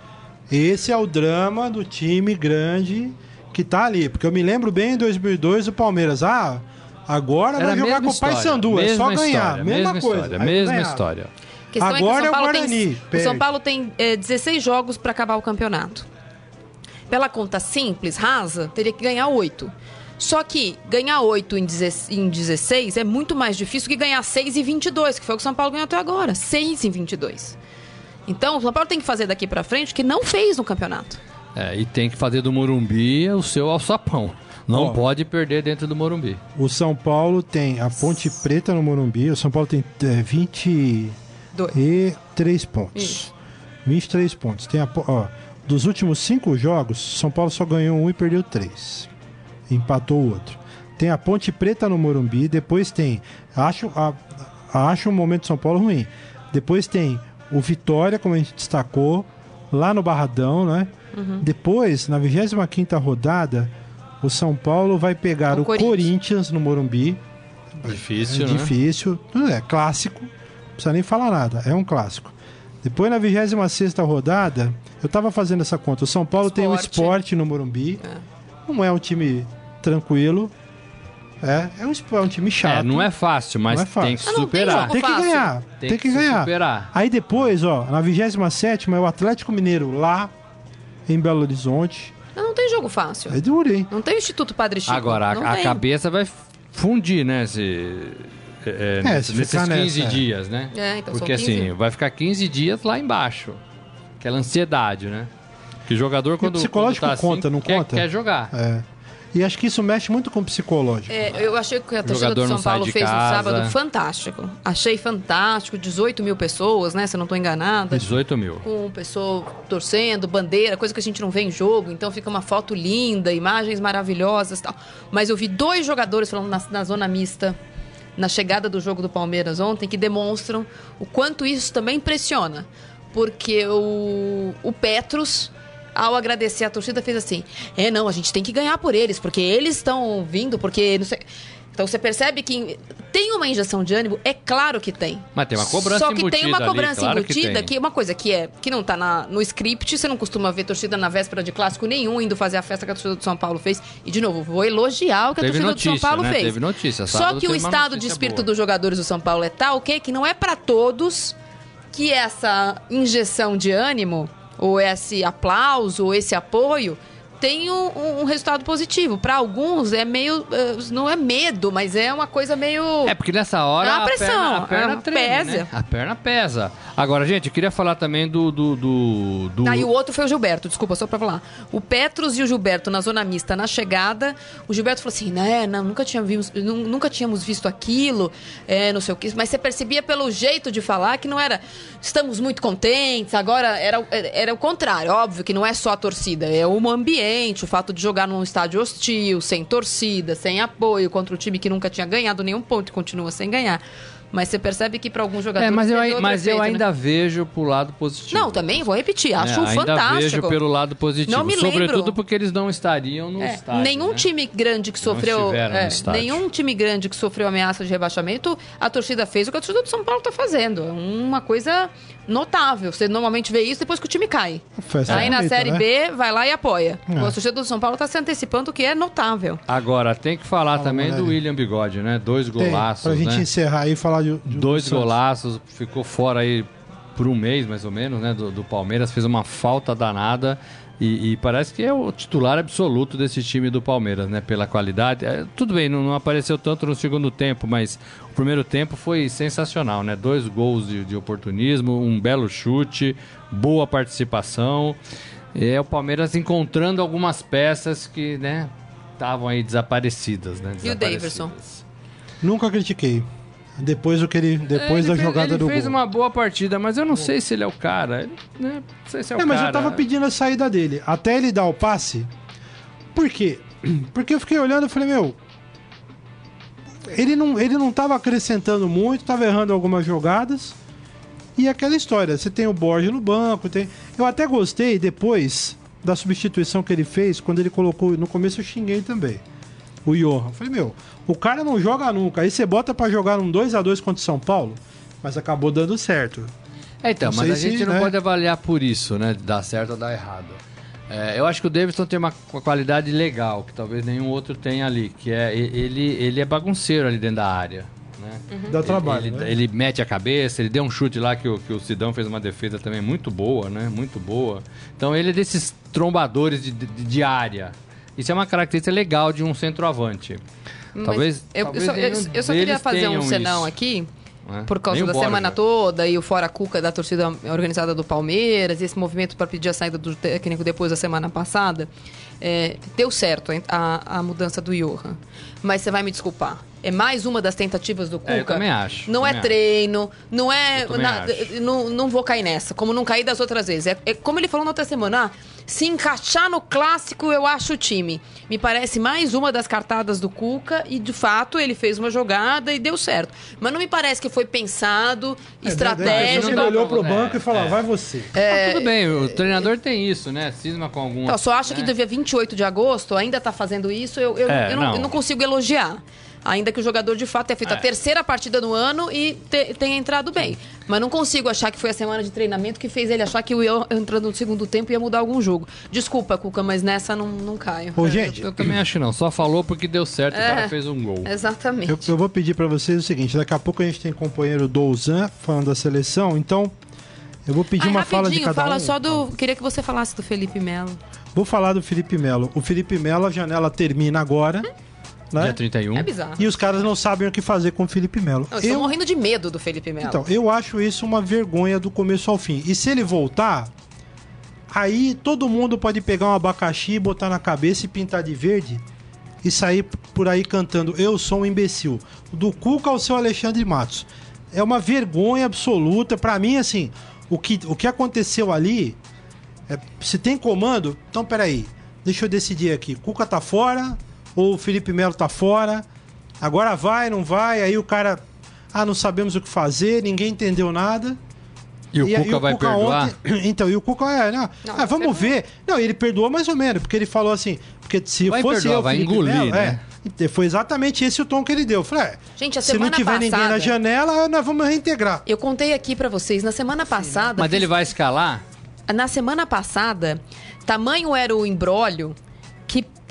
[SPEAKER 2] Esse é o drama do time grande que tá ali. Porque eu me lembro bem em 2002 o Palmeiras. Ah, Agora
[SPEAKER 4] Era
[SPEAKER 2] vai jogar
[SPEAKER 4] mesma
[SPEAKER 2] com o
[SPEAKER 4] história,
[SPEAKER 2] Paysandu, é só
[SPEAKER 4] mesma
[SPEAKER 2] ganhar.
[SPEAKER 4] história,
[SPEAKER 2] mesma, coisa.
[SPEAKER 4] História, mesma
[SPEAKER 2] ganhava.
[SPEAKER 4] história.
[SPEAKER 3] A questão é que
[SPEAKER 2] Agora
[SPEAKER 3] o
[SPEAKER 2] é
[SPEAKER 3] São
[SPEAKER 2] o
[SPEAKER 3] Paulo
[SPEAKER 2] Guarani,
[SPEAKER 3] tem, o. São Paulo tem é, 16 jogos para acabar o campeonato. Pela conta simples, rasa, teria que ganhar 8. Só que ganhar 8 em 16 em 16 é muito mais difícil que ganhar 6 em 22, que foi o que o São Paulo ganhou até agora. 6 em 22. Então, o São Paulo tem que fazer daqui para frente o que não fez no campeonato.
[SPEAKER 4] É, e tem que fazer do Morumbi o seu alçapão. Não
[SPEAKER 2] Ó.
[SPEAKER 4] pode perder dentro do Morumbi.
[SPEAKER 2] O São Paulo tem a Ponte Preta no Morumbi. O São Paulo tem é, 23
[SPEAKER 3] Dois.
[SPEAKER 2] pontos.
[SPEAKER 3] Isso.
[SPEAKER 2] 23 pontos. Tem a, ó, dos últimos cinco jogos, São Paulo só ganhou um e perdeu três. Empatou o outro. Tem a Ponte Preta no Morumbi. Depois tem. Acho, a, acho um momento de São Paulo ruim. Depois tem o Vitória, como a gente destacou, lá no Barradão, né?
[SPEAKER 3] Uhum.
[SPEAKER 2] Depois, na 25 rodada, o São Paulo vai pegar
[SPEAKER 3] O
[SPEAKER 2] o,
[SPEAKER 3] Corinthians.
[SPEAKER 2] Corinthians no Morumbi.
[SPEAKER 4] Difícil,
[SPEAKER 2] É
[SPEAKER 4] né?
[SPEAKER 2] difícil. É clássico. Não precisa nem falar nada. É um clássico. Depois, na 26 rodada, eu tava fazendo essa conta. O São Paulo tem o
[SPEAKER 3] Esporte.
[SPEAKER 2] esporte no Morumbi. Não é um time tranquilo. É, é um, é um time chato.
[SPEAKER 4] É, não é fácil, mas
[SPEAKER 2] é fácil.
[SPEAKER 4] tem que
[SPEAKER 3] Ah, tem
[SPEAKER 4] superar.
[SPEAKER 3] jogo.
[SPEAKER 2] Tem que ganhar.
[SPEAKER 4] Tem
[SPEAKER 2] Tem,
[SPEAKER 4] que
[SPEAKER 2] que, ganhar.
[SPEAKER 4] superar.
[SPEAKER 2] Aí depois, ó, na 27 é o Atlético Mineiro lá em Belo Horizonte.
[SPEAKER 3] Não, não tem jogo fácil.
[SPEAKER 2] É duro, hein?
[SPEAKER 3] Não tem o Instituto Padre Chico.
[SPEAKER 4] Agora,
[SPEAKER 3] não
[SPEAKER 4] a, a
[SPEAKER 3] tem.
[SPEAKER 4] cabeça vai fundir, né? Se, é,
[SPEAKER 2] É,
[SPEAKER 4] nesses
[SPEAKER 2] se ficar
[SPEAKER 4] 15
[SPEAKER 2] nessa, é.
[SPEAKER 4] dias, né?
[SPEAKER 3] É, então são
[SPEAKER 4] Porque
[SPEAKER 3] 15.
[SPEAKER 4] assim, vai ficar 15 dias lá embaixo. Aquela ansiedade, né? Que o jogador, quando.
[SPEAKER 2] psicológico
[SPEAKER 4] quando tá
[SPEAKER 2] conta,
[SPEAKER 4] assim,
[SPEAKER 2] não
[SPEAKER 4] quer,
[SPEAKER 2] conta?
[SPEAKER 4] Quer jogar.
[SPEAKER 2] É. E acho que isso mexe muito com o psicológico.
[SPEAKER 3] É, eu achei que a torcida do São Paulo fez no
[SPEAKER 4] casa.
[SPEAKER 3] sábado fantástico. Achei fantástico. 18 mil pessoas, né? Se eu não estou enganada.
[SPEAKER 4] 18 mil.
[SPEAKER 3] Com o pessoal torcendo, bandeira, coisa que a gente não vê em jogo. Então fica uma foto linda, imagens maravilhosas e tal. Mas eu vi dois jogadores falando na, na zona mista, na chegada do jogo do Palmeiras ontem, que demonstram o quanto isso também impressiona. Porque o, o Petros, ao agradecer a torcida, fez assim: é, não, a gente tem que ganhar por eles, porque eles estão vindo, porque. Não sei. Então você percebe que tem uma injeção de ânimo, é claro que tem.
[SPEAKER 4] Mas tem uma cobrança
[SPEAKER 3] Só que tem
[SPEAKER 4] embutida
[SPEAKER 3] uma
[SPEAKER 4] ali,
[SPEAKER 3] cobrança
[SPEAKER 4] claro que
[SPEAKER 3] embutida
[SPEAKER 4] tem.
[SPEAKER 3] que, uma coisa que é que não tá na, no script, você não costuma ver torcida na véspera de clássico nenhum indo fazer a festa que a torcida do São Paulo fez. E de novo, vou elogiar o que a
[SPEAKER 4] Teve
[SPEAKER 3] torcida do São
[SPEAKER 4] notícia,
[SPEAKER 3] Paulo
[SPEAKER 4] né?
[SPEAKER 3] fez.
[SPEAKER 4] Teve notícia.
[SPEAKER 3] Só que o estado de
[SPEAKER 4] notícia
[SPEAKER 3] espírito
[SPEAKER 4] boa.
[SPEAKER 3] dos jogadores do São Paulo é tal, que que não é pra todos que essa injeção de ânimo ou esse aplauso ou esse apoio tem um, um- um resultado positivo. Pra alguns é meio eh, não é medo, mas é uma coisa meio
[SPEAKER 4] É, porque nessa hora
[SPEAKER 3] É
[SPEAKER 4] a
[SPEAKER 3] pressão,
[SPEAKER 4] perna, a perna
[SPEAKER 3] uma
[SPEAKER 4] treme,
[SPEAKER 3] pesa.
[SPEAKER 4] né? A perna pesa. Agora, gente, eu queria falar também do... do, do, do-
[SPEAKER 3] Ah, e o outro foi o Gilberto, desculpa, só pra falar. O Petros e o Gilberto na zona mista, na chegada, o Gilberto falou assim, né, não, nunca, tínhamos, nu- nunca tínhamos visto aquilo, é, não sei o que, mas você percebia pelo jeito de falar que não era, estamos muito contentes, agora era, era o contrário, óbvio que não é só a torcida, é o ambiente, o fato de jogar num estádio hostil, sem torcida, sem apoio, contra um time que nunca tinha ganhado nenhum ponto e continua sem ganhar. Mas você percebe que pra alguns jogadores...
[SPEAKER 4] É, mas eu, mas eu
[SPEAKER 3] efeito, né?
[SPEAKER 4] ainda vejo pro lado positivo.
[SPEAKER 3] Não, também vou repetir, acho
[SPEAKER 4] É, ainda
[SPEAKER 3] fantástico.
[SPEAKER 4] vejo pelo lado positivo.
[SPEAKER 3] Não me
[SPEAKER 4] Sobretudo
[SPEAKER 3] lembro.
[SPEAKER 4] porque eles não estariam no
[SPEAKER 3] É,
[SPEAKER 4] estádio.
[SPEAKER 3] nenhum
[SPEAKER 4] né?
[SPEAKER 3] time grande que sofreu. é, nenhum time grande que sofreu ameaça de rebaixamento, a torcida fez o que a torcida do São Paulo está fazendo. É uma coisa notável. Você normalmente vê isso depois que o time cai.
[SPEAKER 2] Festa
[SPEAKER 3] Aí na
[SPEAKER 2] bonita,
[SPEAKER 3] Série
[SPEAKER 2] né?
[SPEAKER 3] B, vai lá e apoia.
[SPEAKER 2] É.
[SPEAKER 3] A torcida do São Paulo está se antecipando, o que é notável.
[SPEAKER 4] Agagora, tem que falar
[SPEAKER 2] Fala,
[SPEAKER 4] também do. William Bigode, né? Dois
[SPEAKER 2] Tem,
[SPEAKER 4] golaços,
[SPEAKER 2] pra gente
[SPEAKER 4] né?
[SPEAKER 2] encerrar aí e falar de, de
[SPEAKER 4] Dois golaços, ficou fora aí por um mês, mais ou menos, né? Do, do Palmeiras, fez uma falta danada. E, e parece que é o titular absoluto desse time do Palmeiras, né? Pela qualidade. É, tudo bem, não, não apareceu tanto no segundo tempo, mas o primeiro tempo foi sensacional, né? Dois gols de, de oportunismo, um belo chute, boa participação. É o Palmeiras encontrando algumas peças que, né? Estavam aí desaparecidas, né?
[SPEAKER 3] E o
[SPEAKER 4] Desaparecidas.
[SPEAKER 3] Daverson?
[SPEAKER 2] Nunca critiquei. Depois o que ele depois da
[SPEAKER 4] ele fez-
[SPEAKER 2] jogada
[SPEAKER 4] ele
[SPEAKER 2] do
[SPEAKER 4] fez
[SPEAKER 2] gol.
[SPEAKER 4] uma boa partida, mas eu não sei se ele é o cara. Né, Não sei se é o
[SPEAKER 2] É, mas
[SPEAKER 4] cara.
[SPEAKER 2] eu tava pedindo a saída dele. Até ele dar o passe. Por quê? [CLEARS THROAT] Porque eu fiquei olhando e falei, meu. Ele não, ele não tava acrescentando muito, tava errando algumas jogadas. E aquela história, você tem o Borja no banco, tem. Eu até gostei depois da substituição que ele fez, quando ele colocou. No começo eu xinguei também. O Johan. Eu falei, meu, o cara não joga nunca. Aí você bota pra jogar um 2 a 2 contra o São Paulo, mas acabou dando certo.
[SPEAKER 4] É, então,
[SPEAKER 2] Não
[SPEAKER 4] mas a gente
[SPEAKER 2] se,
[SPEAKER 4] não
[SPEAKER 2] né?
[SPEAKER 4] pode avaliar por isso, né? Dar certo ou dar errado. É, eu acho que o Davidson tem uma qualidade legal, que talvez nenhum outro tenha ali, que é ele, ele é bagunceiro ali dentro da área. Né?
[SPEAKER 2] Uhum. Dá trabalho,
[SPEAKER 4] ele,
[SPEAKER 2] né?
[SPEAKER 4] ele, mete a cabeça, ele deu um chute lá que o, que o Sidão fez uma defesa também muito boa, né? Muito boa. Então ele é desses trombadores de, de, de área. Isso é uma característica legal de um centroavante. Talvez,
[SPEAKER 3] eu,
[SPEAKER 4] talvez
[SPEAKER 3] eu só, eu, só queria fazer um senão
[SPEAKER 4] isso,
[SPEAKER 3] aqui.
[SPEAKER 4] né?
[SPEAKER 3] Por causa
[SPEAKER 4] Nem
[SPEAKER 3] da semana toda e o fora Cuca da torcida organizada do Palmeiras, e esse movimento para pedir a saída do técnico depois da semana passada, é, deu certo a, a mudança do Johan. Mas você vai me desculpar. É mais uma das tentativas do Cuca.
[SPEAKER 4] É, eu também acho,
[SPEAKER 3] Não é
[SPEAKER 4] também
[SPEAKER 3] treino, não é. Na-
[SPEAKER 4] acho.
[SPEAKER 3] não, não vou cair nessa, como não caí das outras vezes. É, é como ele falou na outra semana, ah, se encaixar no clássico, eu acho o time. Me parece mais uma das cartadas do Cuca e, de fato, ele fez uma jogada e deu certo. Mas não me parece que foi pensado,
[SPEAKER 2] É,
[SPEAKER 3] estratégico.
[SPEAKER 2] ele olhou pro banco
[SPEAKER 4] é,
[SPEAKER 2] e falou:
[SPEAKER 4] é.
[SPEAKER 2] vai você.
[SPEAKER 4] Ah, tudo bem, o treinador tem isso, né? Cisma com algum.
[SPEAKER 3] Então, só acho
[SPEAKER 4] né?
[SPEAKER 3] que do dia 28 de agosto ainda tá fazendo isso, eu, eu,
[SPEAKER 4] É,
[SPEAKER 3] eu, não,
[SPEAKER 4] não.
[SPEAKER 3] eu não consigo elogiar. Ainda que o jogador de fato tenha feito a
[SPEAKER 4] É.
[SPEAKER 3] terceira partida no ano e te- tenha entrado bem. Mas não consigo achar que foi a semana de treinamento que fez ele achar que o Ian entrando no segundo tempo ia mudar algum jogo. Desculpa, Cuca, mas nessa não, não caio.
[SPEAKER 2] Ô, gente,
[SPEAKER 4] Eu também acho não. Só falou porque deu certo e o
[SPEAKER 3] É.
[SPEAKER 4] cara fez um gol.
[SPEAKER 3] Exatamente.
[SPEAKER 2] Eu, eu vou pedir pra vocês o seguinte: daqui a pouco a gente tem companheiro Douzan falando da seleção, então eu vou pedir
[SPEAKER 3] Ai,
[SPEAKER 2] uma fala de cada
[SPEAKER 3] fala
[SPEAKER 2] um.
[SPEAKER 3] só do. Queria que você falasse do Felipe Melo.
[SPEAKER 2] Vou falar do Felipe Melo. O Felipe Melo, a janela termina agora, né?
[SPEAKER 4] Dia 31.
[SPEAKER 3] É bizarro.
[SPEAKER 2] E os caras não sabem o que fazer com o Felipe Melo.
[SPEAKER 3] Eu estou morrendo de medo do Felipe Melo.
[SPEAKER 2] Então, eu acho isso uma vergonha do começo ao fim. E se ele voltar, aí todo mundo pode pegar um abacaxi, botar na cabeça e pintar de verde e sair por aí cantando Eu sou um imbecil. Do Cuca ao seu Alexandre Matos. É uma vergonha absoluta. Pra mim, assim, o que, o que aconteceu ali. é, se tem comando, então peraí. Deixa eu decidir aqui. Cuca tá fora ou o Felipe Melo tá fora? Agora vai, não vai? Aí o cara. Ah, não sabemos o que fazer, ninguém entendeu nada.
[SPEAKER 4] E o Cuca vai perdoar?
[SPEAKER 2] ontem- [CLEARS THROAT] então, e o Cuca é, não,
[SPEAKER 3] Não,
[SPEAKER 2] ah, vamos ver. Não, ele perdoou mais ou menos, porque ele falou assim, porque se
[SPEAKER 4] Vai
[SPEAKER 2] fosse
[SPEAKER 4] perdoar,
[SPEAKER 2] eu,
[SPEAKER 4] vai
[SPEAKER 2] Felipe
[SPEAKER 4] engolir,
[SPEAKER 2] Melo,
[SPEAKER 4] né?
[SPEAKER 2] é, foi exatamente esse o tom que ele deu. Eu Falei, é,
[SPEAKER 3] Gente, a
[SPEAKER 2] se não
[SPEAKER 3] semana
[SPEAKER 2] tiver ninguém na
[SPEAKER 3] passada-
[SPEAKER 2] janela, nós vamos reintegrar.
[SPEAKER 3] Eu contei aqui pra vocês, na semana passada.
[SPEAKER 4] Mas ele vai escalar?
[SPEAKER 3] Na semana passada, tamanho era o embrólio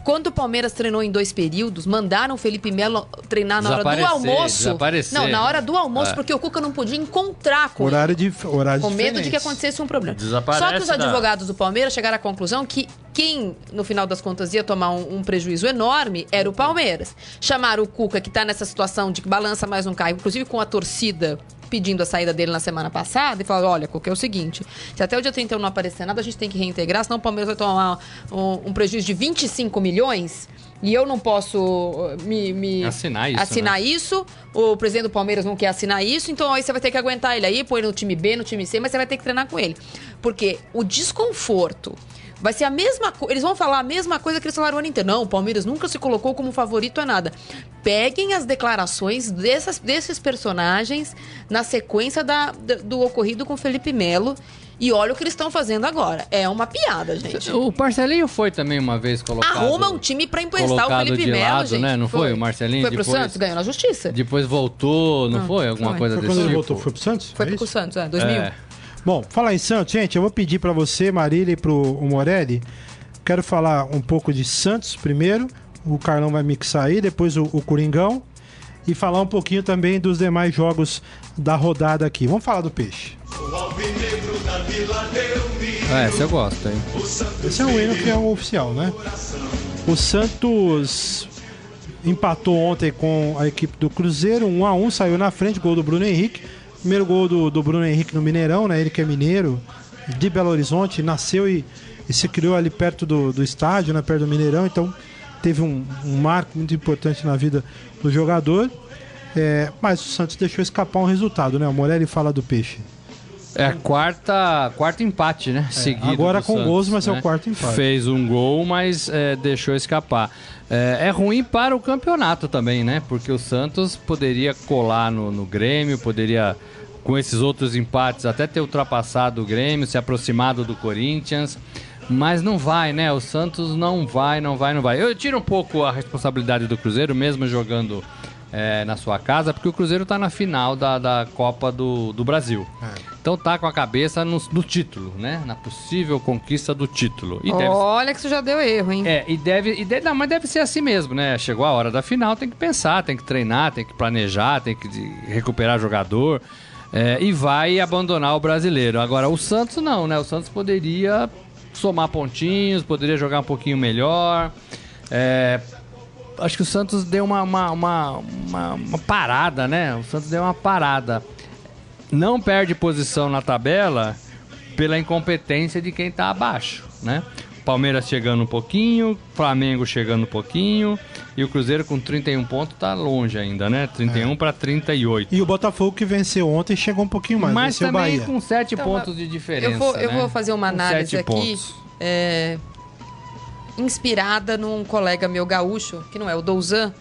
[SPEAKER 3] quando o Palmeiras treinou em dois períodos, mandaram o Felipe Melo treinar na hora do almoço. Não, na hora do almoço,
[SPEAKER 4] É.
[SPEAKER 3] porque o Cuca não podia encontrar com.
[SPEAKER 2] Horário de horário
[SPEAKER 3] Com medo de que acontecesse um problema.
[SPEAKER 4] Desaparece
[SPEAKER 3] Só que os
[SPEAKER 4] da-
[SPEAKER 3] advogados do Palmeiras chegaram à conclusão que quem, no final das contas, ia tomar um, um prejuízo enorme era o Palmeiras. Chamaram o Cuca, que tá nessa situação de que balança mais um carro, inclusive com a torcida pedindo a saída dele na semana passada, e falaram, olha, Cuca, é o seguinte, se até o dia 31 não aparecer nada, a gente tem que reintegrar, senão o Palmeiras vai tomar um, um prejuízo de 25 milhões e eu não posso uh, me, me-
[SPEAKER 4] Assinar isso,
[SPEAKER 3] assinar
[SPEAKER 4] né?
[SPEAKER 3] isso, o presidente do Palmeiras não quer assinar isso, então aí você vai ter que aguentar ele aí, pôr ele no time B, no time C, mas você vai ter que treinar com ele. Porque o desconforto vai ser a mesma coisa. Eles vão falar a mesma coisa que eles falaram o ano inteiro. Não, o Palmeiras nunca se colocou como favorito a nada. Peguem as declarações dessas, desses personagens na sequência da, do ocorrido com o Felipe Melo. E olha o que eles estão fazendo agora. É uma piada, gente.
[SPEAKER 4] O Marcelinho foi também uma vez colocado.
[SPEAKER 3] Arruma um time pra emprestar o Felipe Melo,
[SPEAKER 4] lado,
[SPEAKER 3] gente.
[SPEAKER 4] né? Não foi? O Marcelinho
[SPEAKER 3] Foi pro
[SPEAKER 4] depois-
[SPEAKER 3] Santos, ganhou na justiça.
[SPEAKER 4] Depois voltou, não
[SPEAKER 3] Ah,
[SPEAKER 4] foi? Alguma
[SPEAKER 3] foi.
[SPEAKER 4] coisa
[SPEAKER 2] Foi
[SPEAKER 4] desse
[SPEAKER 2] quando ele
[SPEAKER 4] tipo?
[SPEAKER 2] voltou, foi pro Santos?
[SPEAKER 3] Foi
[SPEAKER 2] É
[SPEAKER 3] pro? Santos, é, 2000.
[SPEAKER 4] É.
[SPEAKER 2] Bom, falar em Santos, gente, eu vou pedir pra você, Marília, e pro o Morelli. Quero falar um pouco de Santos primeiro. O Carlão vai mixar aí, depois o, o Coringão. E falar um pouquinho também dos demais jogos da rodada aqui. Vamos falar do Peixe.
[SPEAKER 4] É, esse eu gosto, hein?
[SPEAKER 2] Esse é o hino que é o oficial, né? O Santos empatou ontem com a equipe do Cruzeiro, 1 a 1 saiu na frente, gol do Bruno Henrique. Primeiro gol do, do Bruno Henrique no Mineirão, né? Ele que é mineiro, de Belo Horizonte, nasceu e, e se criou ali perto do, do estádio, né? Perto do Mineirão, então teve um, um marco muito importante na vida do jogador. É, mas o Santos deixou escapar um resultado, né? O Morelli fala do peixe.
[SPEAKER 4] É a quarta, quarto empate, né? Seguido
[SPEAKER 2] É, agora
[SPEAKER 4] do
[SPEAKER 2] com
[SPEAKER 4] Santos,
[SPEAKER 2] gols, mas é
[SPEAKER 4] né?
[SPEAKER 2] o quarto empate.
[SPEAKER 4] Fez um gol, mas é, deixou escapar. É, é ruim para o campeonato também, né? Porque o Santos poderia colar no, no Grêmio, poderia, com esses outros empates, até ter ultrapassado o Grêmio, se aproximado do Corinthians. Mas não vai, né? O Santos não vai, não vai, não vai. Eu tiro um pouco a responsabilidade do Cruzeiro, mesmo jogando é, na sua casa, porque o Cruzeiro está na final da, da Copa do, do Brasil.
[SPEAKER 2] É.
[SPEAKER 4] Então tá com a cabeça no, no título, né? Na possível conquista do título. E deve
[SPEAKER 3] Olha que isso já deu erro, hein?
[SPEAKER 4] é, e deve, e deve, não, mas deve ser assim mesmo, né? Chegou a hora da final, tem que pensar, tem que treinar, tem que planejar, tem que recuperar jogador é, e vai abandonar o brasileiro. Agora, o Santos não, né? O Santos poderia somar pontinhos, poderia jogar um pouquinho melhor. É, acho que o Santos deu uma, uma, uma, uma- uma parada, né? O Santos deu uma parada. Não perde posição na tabela pela incompetência de quem tá abaixo, né? Palmeiras chegando um pouquinho, Flamengo chegando um pouquinho e o Cruzeiro com 31 pontos tá longe ainda, né? 31 para 38.
[SPEAKER 2] E o Botafogo que venceu ontem chegou um pouquinho mais.
[SPEAKER 4] Mas também
[SPEAKER 2] Bahia.
[SPEAKER 4] com 7
[SPEAKER 3] Então,
[SPEAKER 4] pontos de diferença.
[SPEAKER 3] eu vou, eu
[SPEAKER 4] né?
[SPEAKER 3] vou fazer uma
[SPEAKER 4] Com
[SPEAKER 3] análise aqui. é, inspirada num colega meu gaúcho, que não é o Douzan,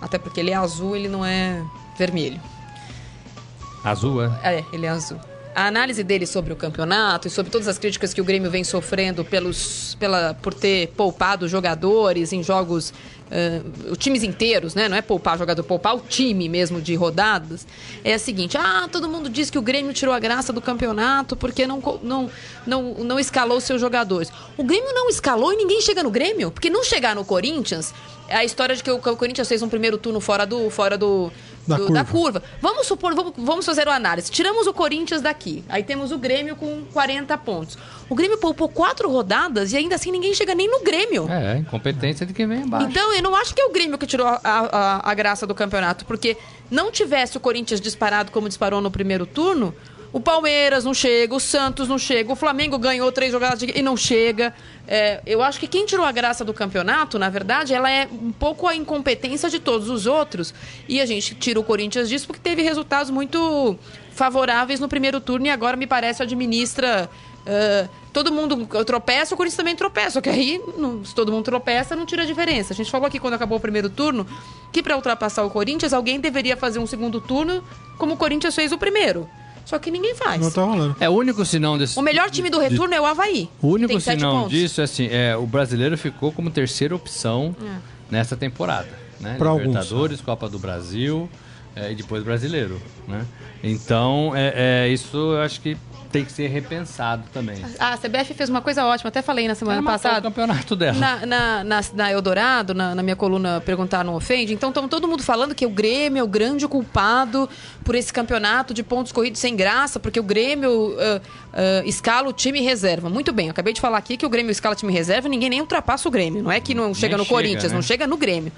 [SPEAKER 3] até porque ele é azul, ele não é vermelho.
[SPEAKER 4] Azul, é?
[SPEAKER 3] É, ele é azul. A análise dele sobre o campeonato e sobre todas as críticas que o Grêmio vem sofrendo pelos, pela, por ter poupado jogadores em jogos. Os times inteiros, né? Não é poupar jogador, poupar o time mesmo de rodadas. É a seguinte: ah, todo mundo diz que o Grêmio tirou a graça do campeonato porque não, não, não, não escalou seus jogadores. O Grêmio não escalou e ninguém chega no Grêmio, porque não chegar no Corinthians é a história de que o o Corinthians fez um primeiro turno fora do. Fora do
[SPEAKER 2] Da
[SPEAKER 3] do-
[SPEAKER 2] curva.
[SPEAKER 3] da curva. Vamos supor, vamos, vamos fazer uma análise. Tiramos o Corinthians daqui. Aí temos o Grêmio com 40 pontos. O Grêmio poupou quatro rodadas e ainda assim ninguém chega nem no Grêmio.
[SPEAKER 4] É, incompetência de quem vem embaixo.
[SPEAKER 3] Então, eu não acho que é o Grêmio que tirou a, a- a graça do campeonato, porque não tivesse o Corinthians disparado como disparou no primeiro turno, o Palmeiras não chega, o Santos não chega, o Flamengo ganhou três jogadas de- e não chega. É, eu acho que quem tirou a graça do campeonato, na verdade, ela é um pouco a incompetência de todos os outros. E a gente tira o Corinthians disso porque teve resultados muito favoráveis no primeiro turno e agora, me parece, administra. Ah, todo mundo tropeça, o Corinthians também tropeça. Só que aí, não- se todo mundo tropeça, não tira a diferença. A gente falou aqui quando acabou o primeiro turno que para ultrapassar o Corinthians, alguém deveria fazer um segundo turno como o Corinthians fez o primeiro. Só que ninguém faz.
[SPEAKER 2] Não tá rolando.
[SPEAKER 4] É o único sinal desse.
[SPEAKER 3] O melhor time do retorno é o Havaí.
[SPEAKER 4] O único sinal disso é assim, é, o brasileiro ficou como terceira opção nessa temporada. Né?
[SPEAKER 2] Pra alguns,
[SPEAKER 4] Libertadores, Copa do Brasil é, e depois brasileiro. Né? Então, é, é, isso eu acho que tem que ser repensado também.
[SPEAKER 3] A CBF fez uma coisa ótima, até falei na semana passada.
[SPEAKER 4] o campeonato dela.
[SPEAKER 3] Na, na, na, na Eldorado, na, na minha coluna Perguntar Não Ofende, então estamos todo mundo falando que o Grêmio é o grande culpado por esse campeonato de pontos corridos sem graça, porque o Grêmio ah, ah, escala o time reserva. Muito bem, eu acabei de falar aqui que o Grêmio escala time reserva e ninguém nem ultrapassa o Grêmio. Não é que não chega no
[SPEAKER 4] chega,
[SPEAKER 3] Corinthians,
[SPEAKER 4] né?
[SPEAKER 3] não chega no Grêmio.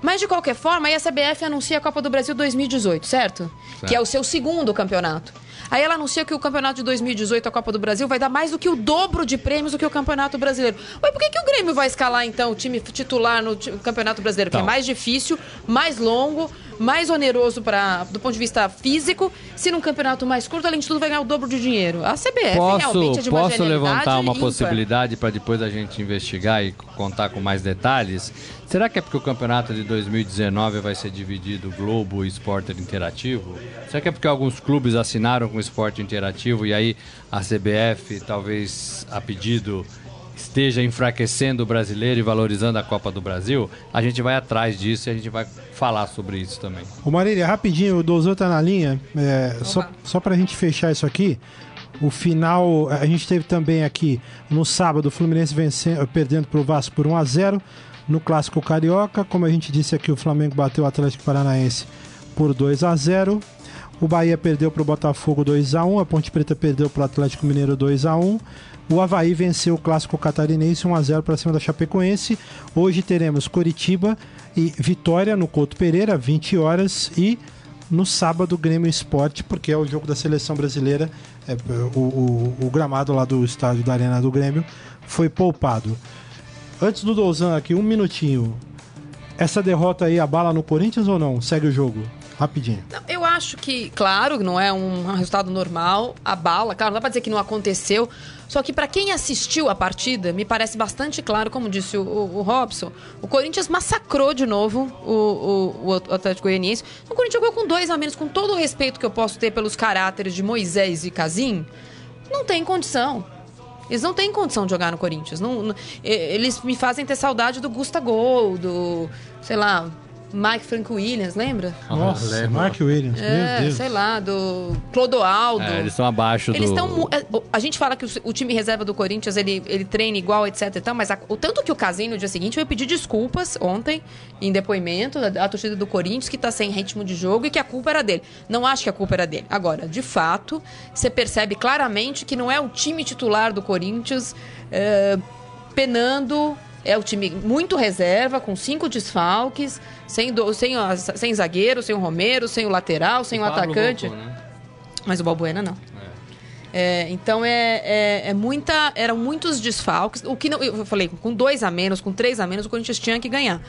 [SPEAKER 3] Mas, de qualquer forma, aí a CBF anuncia a Copa do Brasil 2018, certo? Que é o seu segundo campeonato. Aí ela anuncia que o campeonato de 2018, a Copa do Brasil, vai dar mais do que o dobro de prêmios do que o Campeonato Brasileiro. Mas por que, que o Grêmio vai escalar, então, o time titular no Campeonato Brasileiro? Que é
[SPEAKER 4] Então.
[SPEAKER 3] mais difícil, mais longo, mais oneroso pra, do ponto de vista físico. Se num campeonato mais curto, além de tudo, vai ganhar o dobro de dinheiro. A CBF
[SPEAKER 4] Posso,
[SPEAKER 3] realmente é de uma
[SPEAKER 4] posso levantar uma
[SPEAKER 3] ímpar.
[SPEAKER 4] possibilidade para depois a gente investigar e contar com mais detalhes? Será que é porque o campeonato de 2019 vai ser dividido Globo e Esporte Interativo? Será que é porque alguns clubes assinaram com o Esporte Interativo e aí a CBF, talvez a pedido, esteja enfraquecendo o brasileiro e valorizando a Copa do Brasil? A gente vai atrás disso e a gente vai falar sobre isso também.
[SPEAKER 2] Ô Marília, rapidinho, o Dozão tá na linha. É, só, só pra gente fechar isso aqui. O final, a gente teve também aqui no sábado o Fluminense vencendo, perdendo pro Vasco por 1 a 0 no clássico carioca. Como a gente disse aqui, o Flamengo bateu o Atlético Paranaense por 2 a 0. O Bahia perdeu pro Botafogo 2 a 1, a Ponte Preta perdeu pro Atlético Mineiro 2 a 1. O Havaí venceu o clássico catarinense 1 a 0 para cima da Chapecoense. Hoje teremos Coritiba e Vitória no Couto Pereira, 20 horas e no sábado Grêmio Esporte, porque é o jogo da seleção brasileira. É, o, o- o gramado lá do estádio da Arena do Grêmio foi poupado. Antes do Dozan aqui, um minutinho. Essa derrota aí abala no Corinthians ou não? Segue o jogo. Rapidinho.
[SPEAKER 3] Eu acho que, claro, não é um resultado normal, a bala, claro, não dá pra dizer que não aconteceu. Só que pra quem assistiu a partida, me parece bastante claro, como disse o, o- o Robson, o Corinthians massacrou de novo o, o- o Atlético Goianiense. O Corinthians jogou com dois a menos, com todo o respeito que eu posso ter pelos caráteres de Moisés e Casim, não tem condição. Eles não têm condição de jogar no Corinthians. Não, não- eles me fazem ter saudade do Gusta Gol, do. sei lá. Mike Frank Williams, lembra?
[SPEAKER 2] Nossa. Mark Williams,
[SPEAKER 3] É,
[SPEAKER 2] meu Deus.
[SPEAKER 3] sei lá, do Clodoaldo.
[SPEAKER 4] É, eles estão abaixo
[SPEAKER 3] Eles
[SPEAKER 4] do...
[SPEAKER 3] estão. mu- é, A gente fala que o, o time reserva do Corinthians ele, ele treina igual, etc e tal, mas a- o tanto que o Casim no dia seguinte veio pedir desculpas ontem, em depoimento, da, da torcida do Corinthians, que tá sem ritmo de jogo e que a culpa era dele. Não acho que a culpa era dele. Agora, de fato, você percebe claramente que não é o time titular do Corinthians é, penando. É o time muito reserva, com cinco desfalques, sem, do- sem, sem zagueiro, sem o Romero, sem o lateral, sem o,
[SPEAKER 4] Pablo
[SPEAKER 3] atacante.
[SPEAKER 4] voltou, né?
[SPEAKER 3] Mas o Balbuena não. É, então é, é, é muita. Eram muitos desfalques. O que não, eu falei, com dois a menos, com três a menos, o Corinthians tinha que ganhar.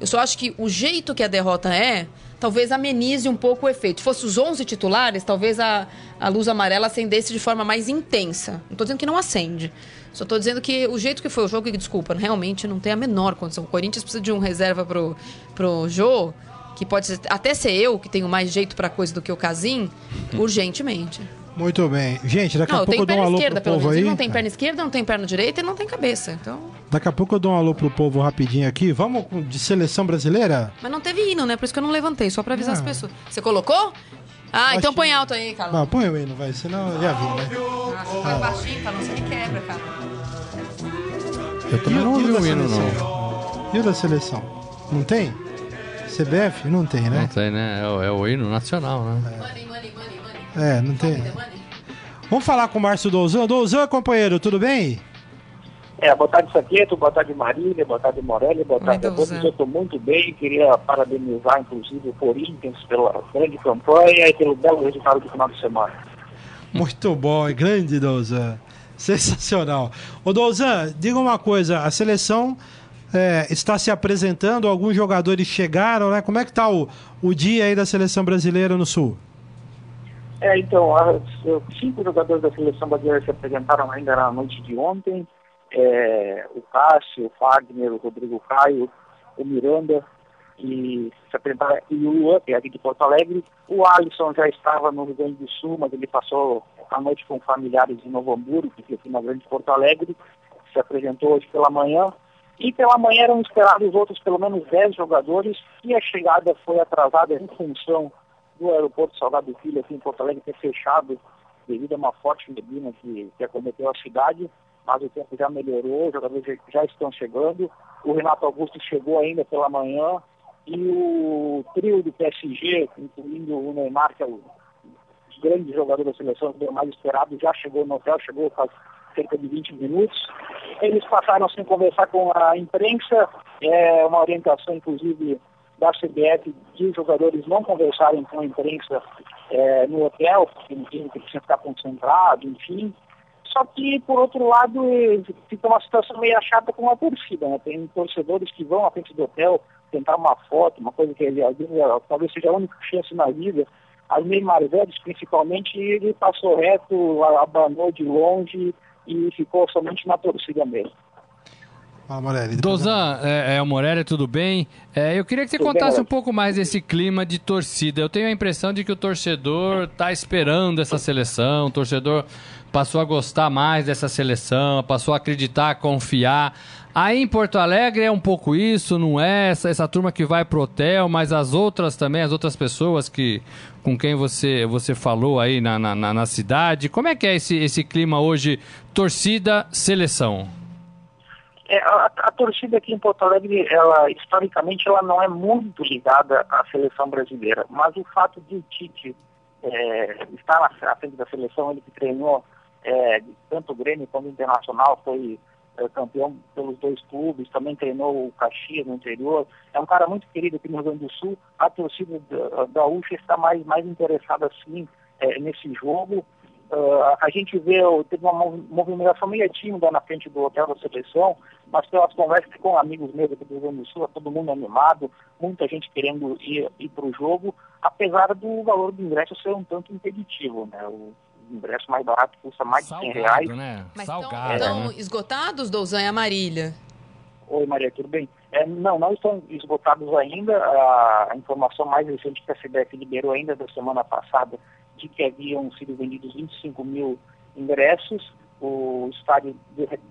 [SPEAKER 3] Eu só acho que o jeito que a derrota é, talvez amenize um pouco o efeito. Se fosse os 11 titulares, talvez a, a luz amarela acendesse de forma mais intensa. Não tô dizendo que não acende. Só tô dizendo que o jeito que foi o jogo, e desculpa, realmente não tem a menor condição. O Corinthians precisa de um reserva pro, pro Jô, que pode ser, até ser eu, que tenho mais jeito pra coisa do que o Casim, urgentemente.
[SPEAKER 2] Muito bem. Gente, daqui
[SPEAKER 3] Não,
[SPEAKER 2] a pouco eu dou um
[SPEAKER 3] perna
[SPEAKER 2] alô
[SPEAKER 3] esquerda,
[SPEAKER 2] pro
[SPEAKER 3] pelo
[SPEAKER 2] povo
[SPEAKER 3] menos.
[SPEAKER 2] aí.
[SPEAKER 3] Ele não tem perna esquerda, não tem perna direita e não tem cabeça. Então...
[SPEAKER 2] Daqui a pouco eu dou um alô pro povo rapidinho aqui. Vamos de seleção brasileira?
[SPEAKER 3] Mas não teve hino, né? Por isso que eu não levantei, só pra avisar
[SPEAKER 2] Ah.
[SPEAKER 3] as pessoas. Você colocou? Ah, então põe alto aí, Carlos.
[SPEAKER 2] Não, põe o hino, vai, senão já vi, né?
[SPEAKER 3] Ah, você põe baixinho, Carlos, você me quebra, cara.
[SPEAKER 4] Eu também não ouvi o hino, não.
[SPEAKER 2] E o da seleção? Não tem? CBF? Não tem,
[SPEAKER 4] Não
[SPEAKER 2] né?
[SPEAKER 4] tem, né? É, o- é o hino nacional, né?
[SPEAKER 3] Money, money, money, money.
[SPEAKER 2] É, não tem.
[SPEAKER 3] Money.
[SPEAKER 2] Vamos falar com o Márcio Douzan. Douzan, companheiro, tudo bem?
[SPEAKER 5] É, boa tarde, Saqueto, boa tarde, Marília, boa tarde, Morelli, boa tarde a todos. Eu estou muito bem, queria parabenizar, inclusive, o Corinthians pela grande campanha e pelo belo resultado do final de semana.
[SPEAKER 2] Muito bom, é grande, Douzan. Sensacional. Ô, Douzan, diga uma coisa. A seleção é, está se apresentando, alguns jogadores chegaram, né? Como é que tá o, o dia aí da seleção brasileira no Sul?
[SPEAKER 5] É, então, as, cinco jogadores da seleção brasileira se apresentaram ainda na noite de ontem. É, o Cássio, o Fagner, o Rodrigo Caio, o Miranda e se apresentaram, e o Luan, que é aqui de Porto Alegre. O Alisson já estava no Rio Grande do Sul, mas ele passou a noite com familiares em Novo Hamburgo, que fica aqui na Grande Porto Alegre. Se apresentou hoje pela manhã. E pela manhã eram esperados outros pelo menos 10 jogadores e a chegada foi atrasada em função do aeroporto Salgado Filho aqui em Porto Alegre ter fechado devido a uma forte neblina que, que acometeu a cidade, mas o tempo já melhorou, os jogadores já- estão chegando. O Renato Augusto chegou ainda pela manhã e o trio do PSG, incluindo o Neymar, que é o grande jogador da seleção, é o mais esperado, já chegou no hotel, chegou faz cerca de 20 minutos. Eles passaram sem conversar com a imprensa, é uma orientação, inclusive, da CBF de os jogadores não conversarem com a imprensa é, no hotel, porque não tinham que ficar concentrado, enfim. Só que, por outro lado, eh, fica uma situação meio chata com a torcida. Né? Tem torcedores que vão à frente do hotel tentar uma foto, uma coisa que ele, talvez seja a única chance na vida. As meio mais velhos, principalmente, ele passou reto, abanou de longe e ficou somente na torcida mesmo.
[SPEAKER 2] Fala, Morelli.
[SPEAKER 4] Dozan, é, é o Morelli, tudo bem? É, eu queria que você
[SPEAKER 5] Tudo bem,
[SPEAKER 4] contasse um
[SPEAKER 5] Morelli.
[SPEAKER 4] pouco mais desse clima de torcida. Eu tenho a impressão de que o torcedor está esperando essa seleção, o torcedor passou a gostar mais dessa seleção, passou a acreditar, a confiar. Aí em Porto Alegre é um pouco isso, não é? Essa, essa turma que vai pro hotel, mas as outras também, as outras pessoas que com quem você, você falou aí na, na, na- cidade. Como é que é esse, esse clima hoje, torcida, seleção?
[SPEAKER 5] É, a, a torcida aqui em Porto Alegre, ela, historicamente, ela não é muito ligada à seleção brasileira, mas o fato de o Tite é, estar à frente da seleção, ele que treinou é, tanto o Grêmio como o Internacional, foi é, campeão pelos dois clubes, também treinou o Caxias no interior, é um cara muito querido aqui no Rio Grande do Sul, a torcida da, UFA está mais, mais interessada, sim, é, nesse jogo, Uh, a gente vê, teve uma mov- movimentação meio tímida na frente do hotel da seleção, mas pelas conversas com amigos meus aqui do Rio Grande do Sul, todo mundo animado, muita gente querendo ir, ir para o jogo, apesar do valor do ingresso ser um tanto impeditivo, né? O ingresso mais barato custa mais de 100 reais.
[SPEAKER 4] né?
[SPEAKER 3] Mas
[SPEAKER 4] Salgado,
[SPEAKER 3] estão
[SPEAKER 4] né?
[SPEAKER 3] esgotados, Douzan e Marília?
[SPEAKER 5] Oi, Maria, tudo bem? É, não, não estão esgotados ainda. A, a informação mais recente que a CBF liberou ainda da semana passada de que haviam sido vendidos 25 mil ingressos. o estádio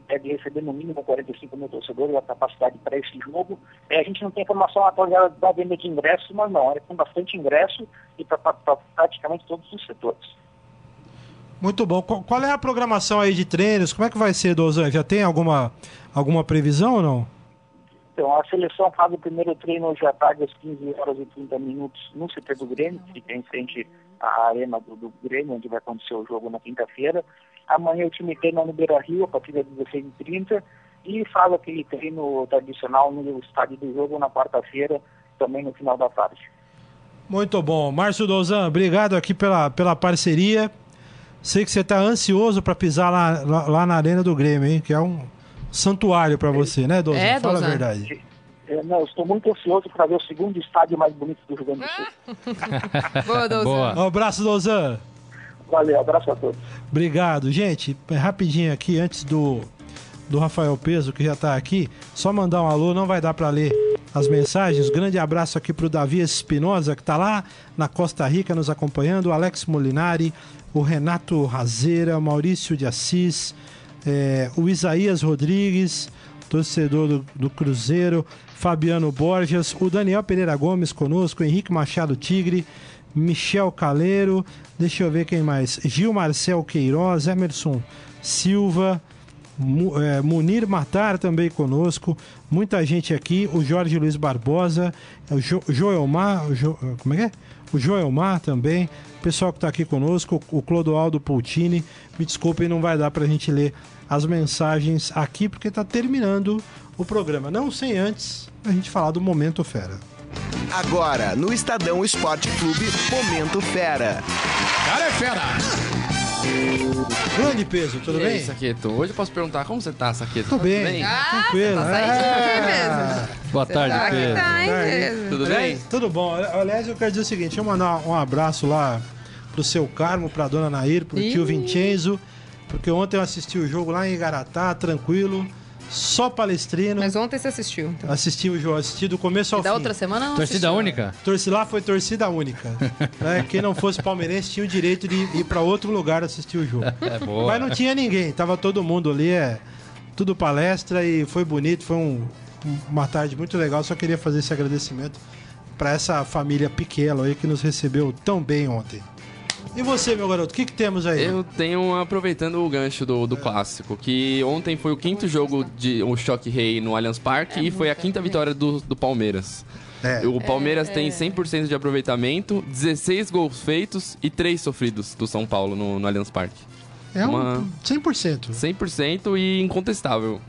[SPEAKER 5] deve receber no mínimo 45 mil torcedores, a capacidade para esse jogo. É, a gente não tem informação atualizada da venda de ingressos, mas não, é com bastante ingresso e para praticamente todos os setores.
[SPEAKER 2] Muito bom. Qual é a programação aí de treinos? Como é que vai ser, Dozan? Já tem alguma, alguma previsão ou não?
[SPEAKER 5] Então, a seleção faz o primeiro treino hoje à tarde, às 15 horas e 30 minutos, no CT do Grêmio, que fica em frente à arena do, do Grêmio, onde vai acontecer o jogo na quinta-feira. Amanhã o time treina no Beira Rio, a partir das 16h30, e faz aquele treino tradicional no estádio do jogo na quarta-feira, também no final da tarde.
[SPEAKER 2] Muito bom. Márcio Dozan, obrigado aqui pela, pela parceria. Sei que você está ansioso para pisar lá, lá, lá, na Arena do Grêmio, hein? Que é um santuário para você, né, Dozan?
[SPEAKER 3] É,
[SPEAKER 2] Fala
[SPEAKER 3] Dozan.
[SPEAKER 2] a verdade.
[SPEAKER 5] É, não, eu estou muito ansioso para ver o segundo estádio mais bonito do Rio Grande do Sul. [LAUGHS]
[SPEAKER 3] Boa, Dozan.
[SPEAKER 4] Boa.
[SPEAKER 2] Um abraço, Dozan.
[SPEAKER 5] Valeu, abraço a todos.
[SPEAKER 2] Obrigado. Gente, é rapidinho aqui, antes do, do Rafael Peso, que já está aqui, só mandar um alô, não vai dar para ler as mensagens. Grande abraço aqui para o Davi Espinosa, que está lá na Costa Rica nos acompanhando, o Alex Molinari, o Renato Razeira, Maurício de Assis, é, o Isaías Rodrigues, torcedor do, do, Cruzeiro, Fabiano Borges, o Daniel Pereira Gomes conosco, Henrique Machado Tigre, Michel Caleiro, deixa eu ver quem mais, Gil Marcel Queiroz, Emerson Silva, Munir Matar também conosco, muita gente aqui, o Jorge Luiz Barbosa, o jo, Joelmar, o jo, como é que é? O Joelmar também, o pessoal que está aqui conosco, o Clodoaldo Poutini, me desculpem, não vai dar para a gente ler as mensagens aqui porque está terminando o programa, não sem antes a gente falar do Momento Fera.
[SPEAKER 1] Agora, no Estadão Esporte Clube, Momento Fera.
[SPEAKER 6] Cara é fera!
[SPEAKER 2] Grande peso, tudo
[SPEAKER 6] e
[SPEAKER 2] bem?
[SPEAKER 6] aí, Saqueto? Hoje eu posso perguntar como você tá, Saqueto?
[SPEAKER 2] Tô
[SPEAKER 6] Tá
[SPEAKER 2] bem.
[SPEAKER 6] tudo bem?
[SPEAKER 3] Ah,
[SPEAKER 2] Tranquilo.
[SPEAKER 3] você tá
[SPEAKER 2] É.
[SPEAKER 4] Boa tarde,
[SPEAKER 3] Tá
[SPEAKER 4] Pedro.
[SPEAKER 3] tá, hein, Pedro?
[SPEAKER 6] Tudo bem?
[SPEAKER 2] Tudo bom. Aliás, eu quero dizer o seguinte: deixa eu mandar um abraço lá pro seu Carmo, pra dona Nair, pro tio
[SPEAKER 3] Ih.
[SPEAKER 2] Vincenzo, porque ontem eu assisti o jogo lá em Igaratá, tranquilo, só palestrino.
[SPEAKER 3] Mas ontem você assistiu. Então.
[SPEAKER 2] Assisti o jogo, assisti do começo ao
[SPEAKER 3] E da
[SPEAKER 2] fim.
[SPEAKER 3] outra semana não
[SPEAKER 4] Torcida
[SPEAKER 3] assistiu.
[SPEAKER 4] única?
[SPEAKER 2] Torci lá foi torcida única. [LAUGHS] né? Quem não fosse palmeirense tinha o direito de ir pra outro lugar assistir o jogo.
[SPEAKER 4] É boa.
[SPEAKER 2] Mas não tinha ninguém, tava todo mundo ali, é tudo palestra e foi bonito, foi um- uma tarde muito legal. Só queria fazer esse agradecimento para essa família pequena aí que nos recebeu tão bem ontem. E você, meu garoto, o que, que temos aí?
[SPEAKER 6] Eu tenho, aproveitando o gancho do, do clássico, que ontem foi o quinto jogo de o Choque Rei no Allianz Parque e foi a quinta vitória do, do Palmeiras.
[SPEAKER 2] É.
[SPEAKER 6] O Palmeiras tem 100% de aproveitamento, 16 gols feitos e 3 sofridos do São Paulo no, no Allianz Parque.
[SPEAKER 2] É um
[SPEAKER 6] uma-
[SPEAKER 2] 100%.
[SPEAKER 6] 100% e incontestável.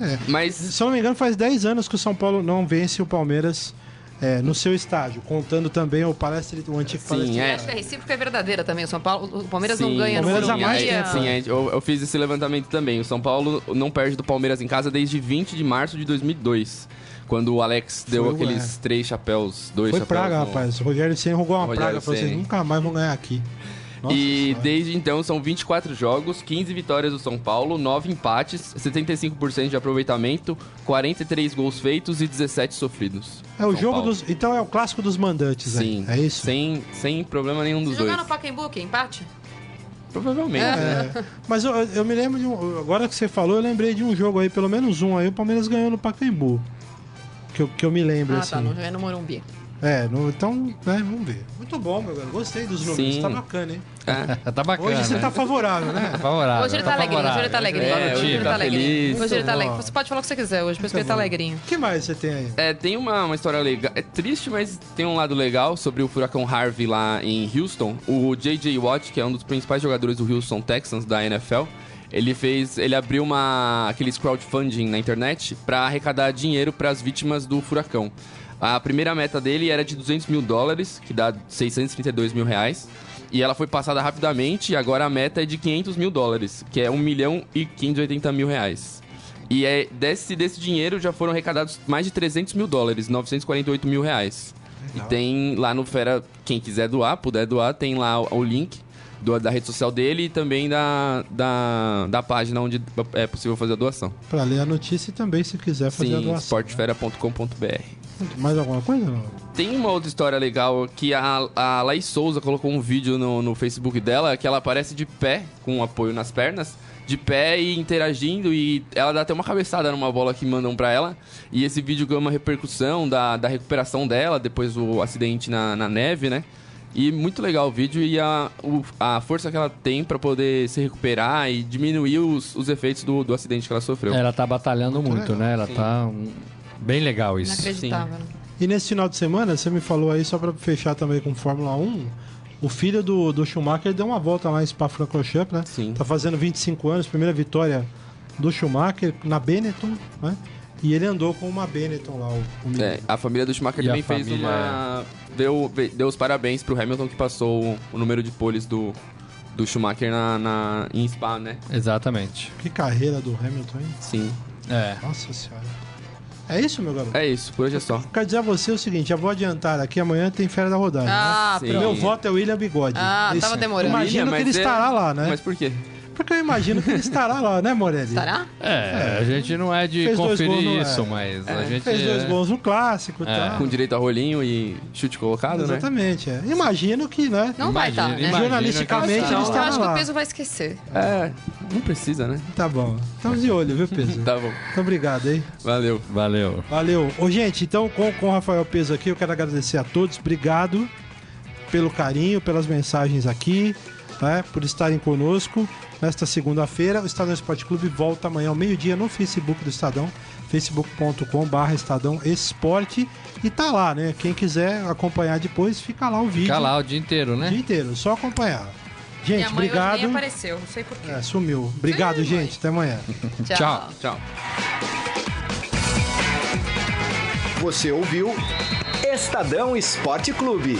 [SPEAKER 2] É.
[SPEAKER 6] Mas
[SPEAKER 2] Se eu não me engano, faz 10 anos que o São Paulo não vence o Palmeiras é, no seu estádio, contando também o palestra, o antigo
[SPEAKER 6] Sim, é.
[SPEAKER 3] Acho que a recíproca é verdadeira também. O São Paulo, o Palmeiras não
[SPEAKER 6] Sim,
[SPEAKER 3] ganha no
[SPEAKER 2] Palmeiras há
[SPEAKER 3] Morumbi.
[SPEAKER 2] mais
[SPEAKER 3] há-
[SPEAKER 2] tempo.
[SPEAKER 6] Sim, é, eu, eu fiz esse levantamento também. O São Paulo não perde do Palmeiras em casa desde 20 de março de 2002. Quando o Alex deu
[SPEAKER 2] Foi,
[SPEAKER 6] aqueles
[SPEAKER 2] é.
[SPEAKER 6] três chapéus, dois
[SPEAKER 2] Foi
[SPEAKER 6] chapéus.
[SPEAKER 2] praga,
[SPEAKER 6] no-
[SPEAKER 2] rapaz. O Rogério Senna rogou uma
[SPEAKER 6] Rogério
[SPEAKER 2] praga pra vocês. Nunca mais vão ganhar aqui. Nossa
[SPEAKER 6] e
[SPEAKER 2] Senhora.
[SPEAKER 6] desde então são 24 jogos, 15 vitórias do São Paulo, 9 empates, 75% de aproveitamento, 43 gols feitos e 17 sofridos.
[SPEAKER 2] É o
[SPEAKER 6] São
[SPEAKER 2] jogo
[SPEAKER 6] Paulo.
[SPEAKER 2] dos. Então é o clássico dos mandantes
[SPEAKER 6] Sim,
[SPEAKER 2] aí. É isso?
[SPEAKER 6] Sem, sem problema nenhum dos
[SPEAKER 3] Se jogar
[SPEAKER 6] dois.
[SPEAKER 3] no Pacaembu, que empate?
[SPEAKER 6] Provavelmente. né?
[SPEAKER 2] É, mas eu, eu me lembro de um. Agora que você falou, eu lembrei de um jogo aí, pelo menos um aí, o Palmeiras ganhou no Pacaembu. Que eu, que eu me lembro,
[SPEAKER 3] Ah,
[SPEAKER 2] assim.
[SPEAKER 3] tá. Não joguei no Morumbi.
[SPEAKER 2] É, no- então, né, vamos ver. Muito bom, meu garoto. Gostei dos números.
[SPEAKER 6] Sim.
[SPEAKER 2] Tá bacana, hein?
[SPEAKER 6] É. [LAUGHS]
[SPEAKER 4] tá bacana.
[SPEAKER 2] Hoje você
[SPEAKER 4] né?
[SPEAKER 2] tá favorável, né? [LAUGHS]
[SPEAKER 4] favorável.
[SPEAKER 3] Hoje ele tá alegrinho, hoje ele tá alegrinho.
[SPEAKER 6] É,
[SPEAKER 3] hoje
[SPEAKER 6] hoje
[SPEAKER 3] ele
[SPEAKER 6] tá
[SPEAKER 3] tá
[SPEAKER 6] feliz.
[SPEAKER 3] Hoje ele tá alegre. Você pode falar o que você quiser hoje, porque
[SPEAKER 2] Tá
[SPEAKER 3] ele tá
[SPEAKER 2] bom.
[SPEAKER 3] alegrinho.
[SPEAKER 2] O que mais você tem aí?
[SPEAKER 6] É, tem uma, uma história legal. É triste, mas tem um lado legal sobre o furacão Harvey lá em Houston. O J.J. Watt, que é um dos principais jogadores do Houston Texans da NFL, ele fez, ele abriu uma aqueles crowdfunding na internet para arrecadar dinheiro para as vítimas do furacão. A primeira meta dele era de 200 mil dólares, que dá 632 mil reais. E ela foi passada rapidamente e agora a meta é de 500 mil dólares, que é 1 milhão e 580 mil reais. E é, desse, desse dinheiro já foram arrecadados mais de 300 mil dólares, 948 mil reais. E tem lá no Fera, quem quiser doar, puder doar, tem lá o, o link do- da rede social dele e também da, da, da página onde é possível fazer a doação.
[SPEAKER 2] Pra ler a notícia e também, se quiser fazer a
[SPEAKER 6] Sim,
[SPEAKER 2] doação. Mais alguma coisa?
[SPEAKER 6] Tem uma outra história legal que a, a Laís Souza colocou um vídeo no, no Facebook dela que ela aparece de pé, com um apoio nas pernas, de pé e interagindo e ela dá até uma cabeçada numa bola que mandam pra ela. E esse vídeo ganhou uma repercussão da, da recuperação dela depois do acidente na, na neve, né? E muito legal o vídeo e a, o- a força que ela tem pra poder se recuperar e diminuir os, os efeitos do, do acidente que ela sofreu.
[SPEAKER 4] Ela tá batalhando muito,
[SPEAKER 2] legal.
[SPEAKER 4] né? Ela tá um, bem legal isso.
[SPEAKER 3] Inacreditável. né?
[SPEAKER 2] E nesse final de semana, você me falou aí, só pra fechar também com Fórmula 1, o filho do, do Schumacher deu uma volta lá em Spa-Francorchamps, né?
[SPEAKER 6] Sim.
[SPEAKER 2] Tá fazendo 25 anos, primeira vitória do Schumacher na Benetton, né? E ele andou com uma Benetton lá, o.
[SPEAKER 6] É, a família do Schumacher
[SPEAKER 4] E
[SPEAKER 6] também fez
[SPEAKER 4] família,
[SPEAKER 6] uma. Deu, deu os parabéns pro Hamilton que passou o, o número de poles do, do Schumacher na, na, em Spa, né?
[SPEAKER 4] Exatamente.
[SPEAKER 2] Que carreira do Hamilton, hein?
[SPEAKER 6] Sim.
[SPEAKER 4] É.
[SPEAKER 2] Nossa senhora. É isso, meu garoto?
[SPEAKER 6] É isso, por hoje é só.
[SPEAKER 2] Quero dizer a você o seguinte, já vou adiantar aqui, amanhã tem Fera da Rodagem,
[SPEAKER 3] Ah,
[SPEAKER 6] Sim.
[SPEAKER 2] né? Meu voto é William Bigode.
[SPEAKER 3] Ah,
[SPEAKER 2] Esse-
[SPEAKER 3] tava demorando.
[SPEAKER 2] Imagino
[SPEAKER 6] William,
[SPEAKER 2] que ele
[SPEAKER 6] é-
[SPEAKER 2] estará lá, né?
[SPEAKER 6] Mas por quê?
[SPEAKER 2] Porque eu imagino que ele estará lá, né, Morelli?
[SPEAKER 3] Estará?
[SPEAKER 4] É, a gente não é de
[SPEAKER 2] Fez
[SPEAKER 4] conferir
[SPEAKER 2] no-
[SPEAKER 4] isso,
[SPEAKER 2] é.
[SPEAKER 4] mas a gente.
[SPEAKER 2] Fez dois
[SPEAKER 4] é-
[SPEAKER 2] gols no clássico e
[SPEAKER 4] É.
[SPEAKER 2] tal.
[SPEAKER 6] Com direito a rolinho e chute colocado, né?
[SPEAKER 2] Exatamente, é. Imagino que, né?
[SPEAKER 3] Não vai estar, né?
[SPEAKER 2] Jornalisticamente,
[SPEAKER 4] que
[SPEAKER 2] ele
[SPEAKER 3] Eu
[SPEAKER 4] não.
[SPEAKER 2] está
[SPEAKER 3] acho que
[SPEAKER 2] lá.
[SPEAKER 3] o peso vai esquecer.
[SPEAKER 6] É, não precisa, né?
[SPEAKER 2] Tá bom. Estamos de olho, viu, Pedro? [LAUGHS]
[SPEAKER 6] Tá bom.
[SPEAKER 2] Muito obrigado, hein?
[SPEAKER 6] Valeu.
[SPEAKER 4] Valeu.
[SPEAKER 2] Valeu. Ô, gente, então com, com o Rafael Peso aqui, eu quero agradecer a todos. Obrigado pelo carinho, pelas mensagens aqui, né, por estarem conosco nesta segunda-feira. O Estadão Esporte Clube volta amanhã ao meio-dia no Facebook do Estadão, facebook.com.br Estadão Esporte. E tá lá, né? Quem quiser acompanhar depois, fica lá o vídeo.
[SPEAKER 4] Fica lá o dia inteiro,
[SPEAKER 2] o dia
[SPEAKER 4] né?
[SPEAKER 2] inteiro, só acompanhar.
[SPEAKER 3] Minha
[SPEAKER 2] Gente,
[SPEAKER 3] mãe hoje
[SPEAKER 2] obrigado.
[SPEAKER 3] nem apareceu, não sei porquê.
[SPEAKER 2] É, sumiu. Obrigado,
[SPEAKER 3] mãe.
[SPEAKER 2] gente. Até amanhã. [LAUGHS]
[SPEAKER 4] Tchau.
[SPEAKER 6] Tchau.
[SPEAKER 1] Você ouviu Estadão Esporte Clube.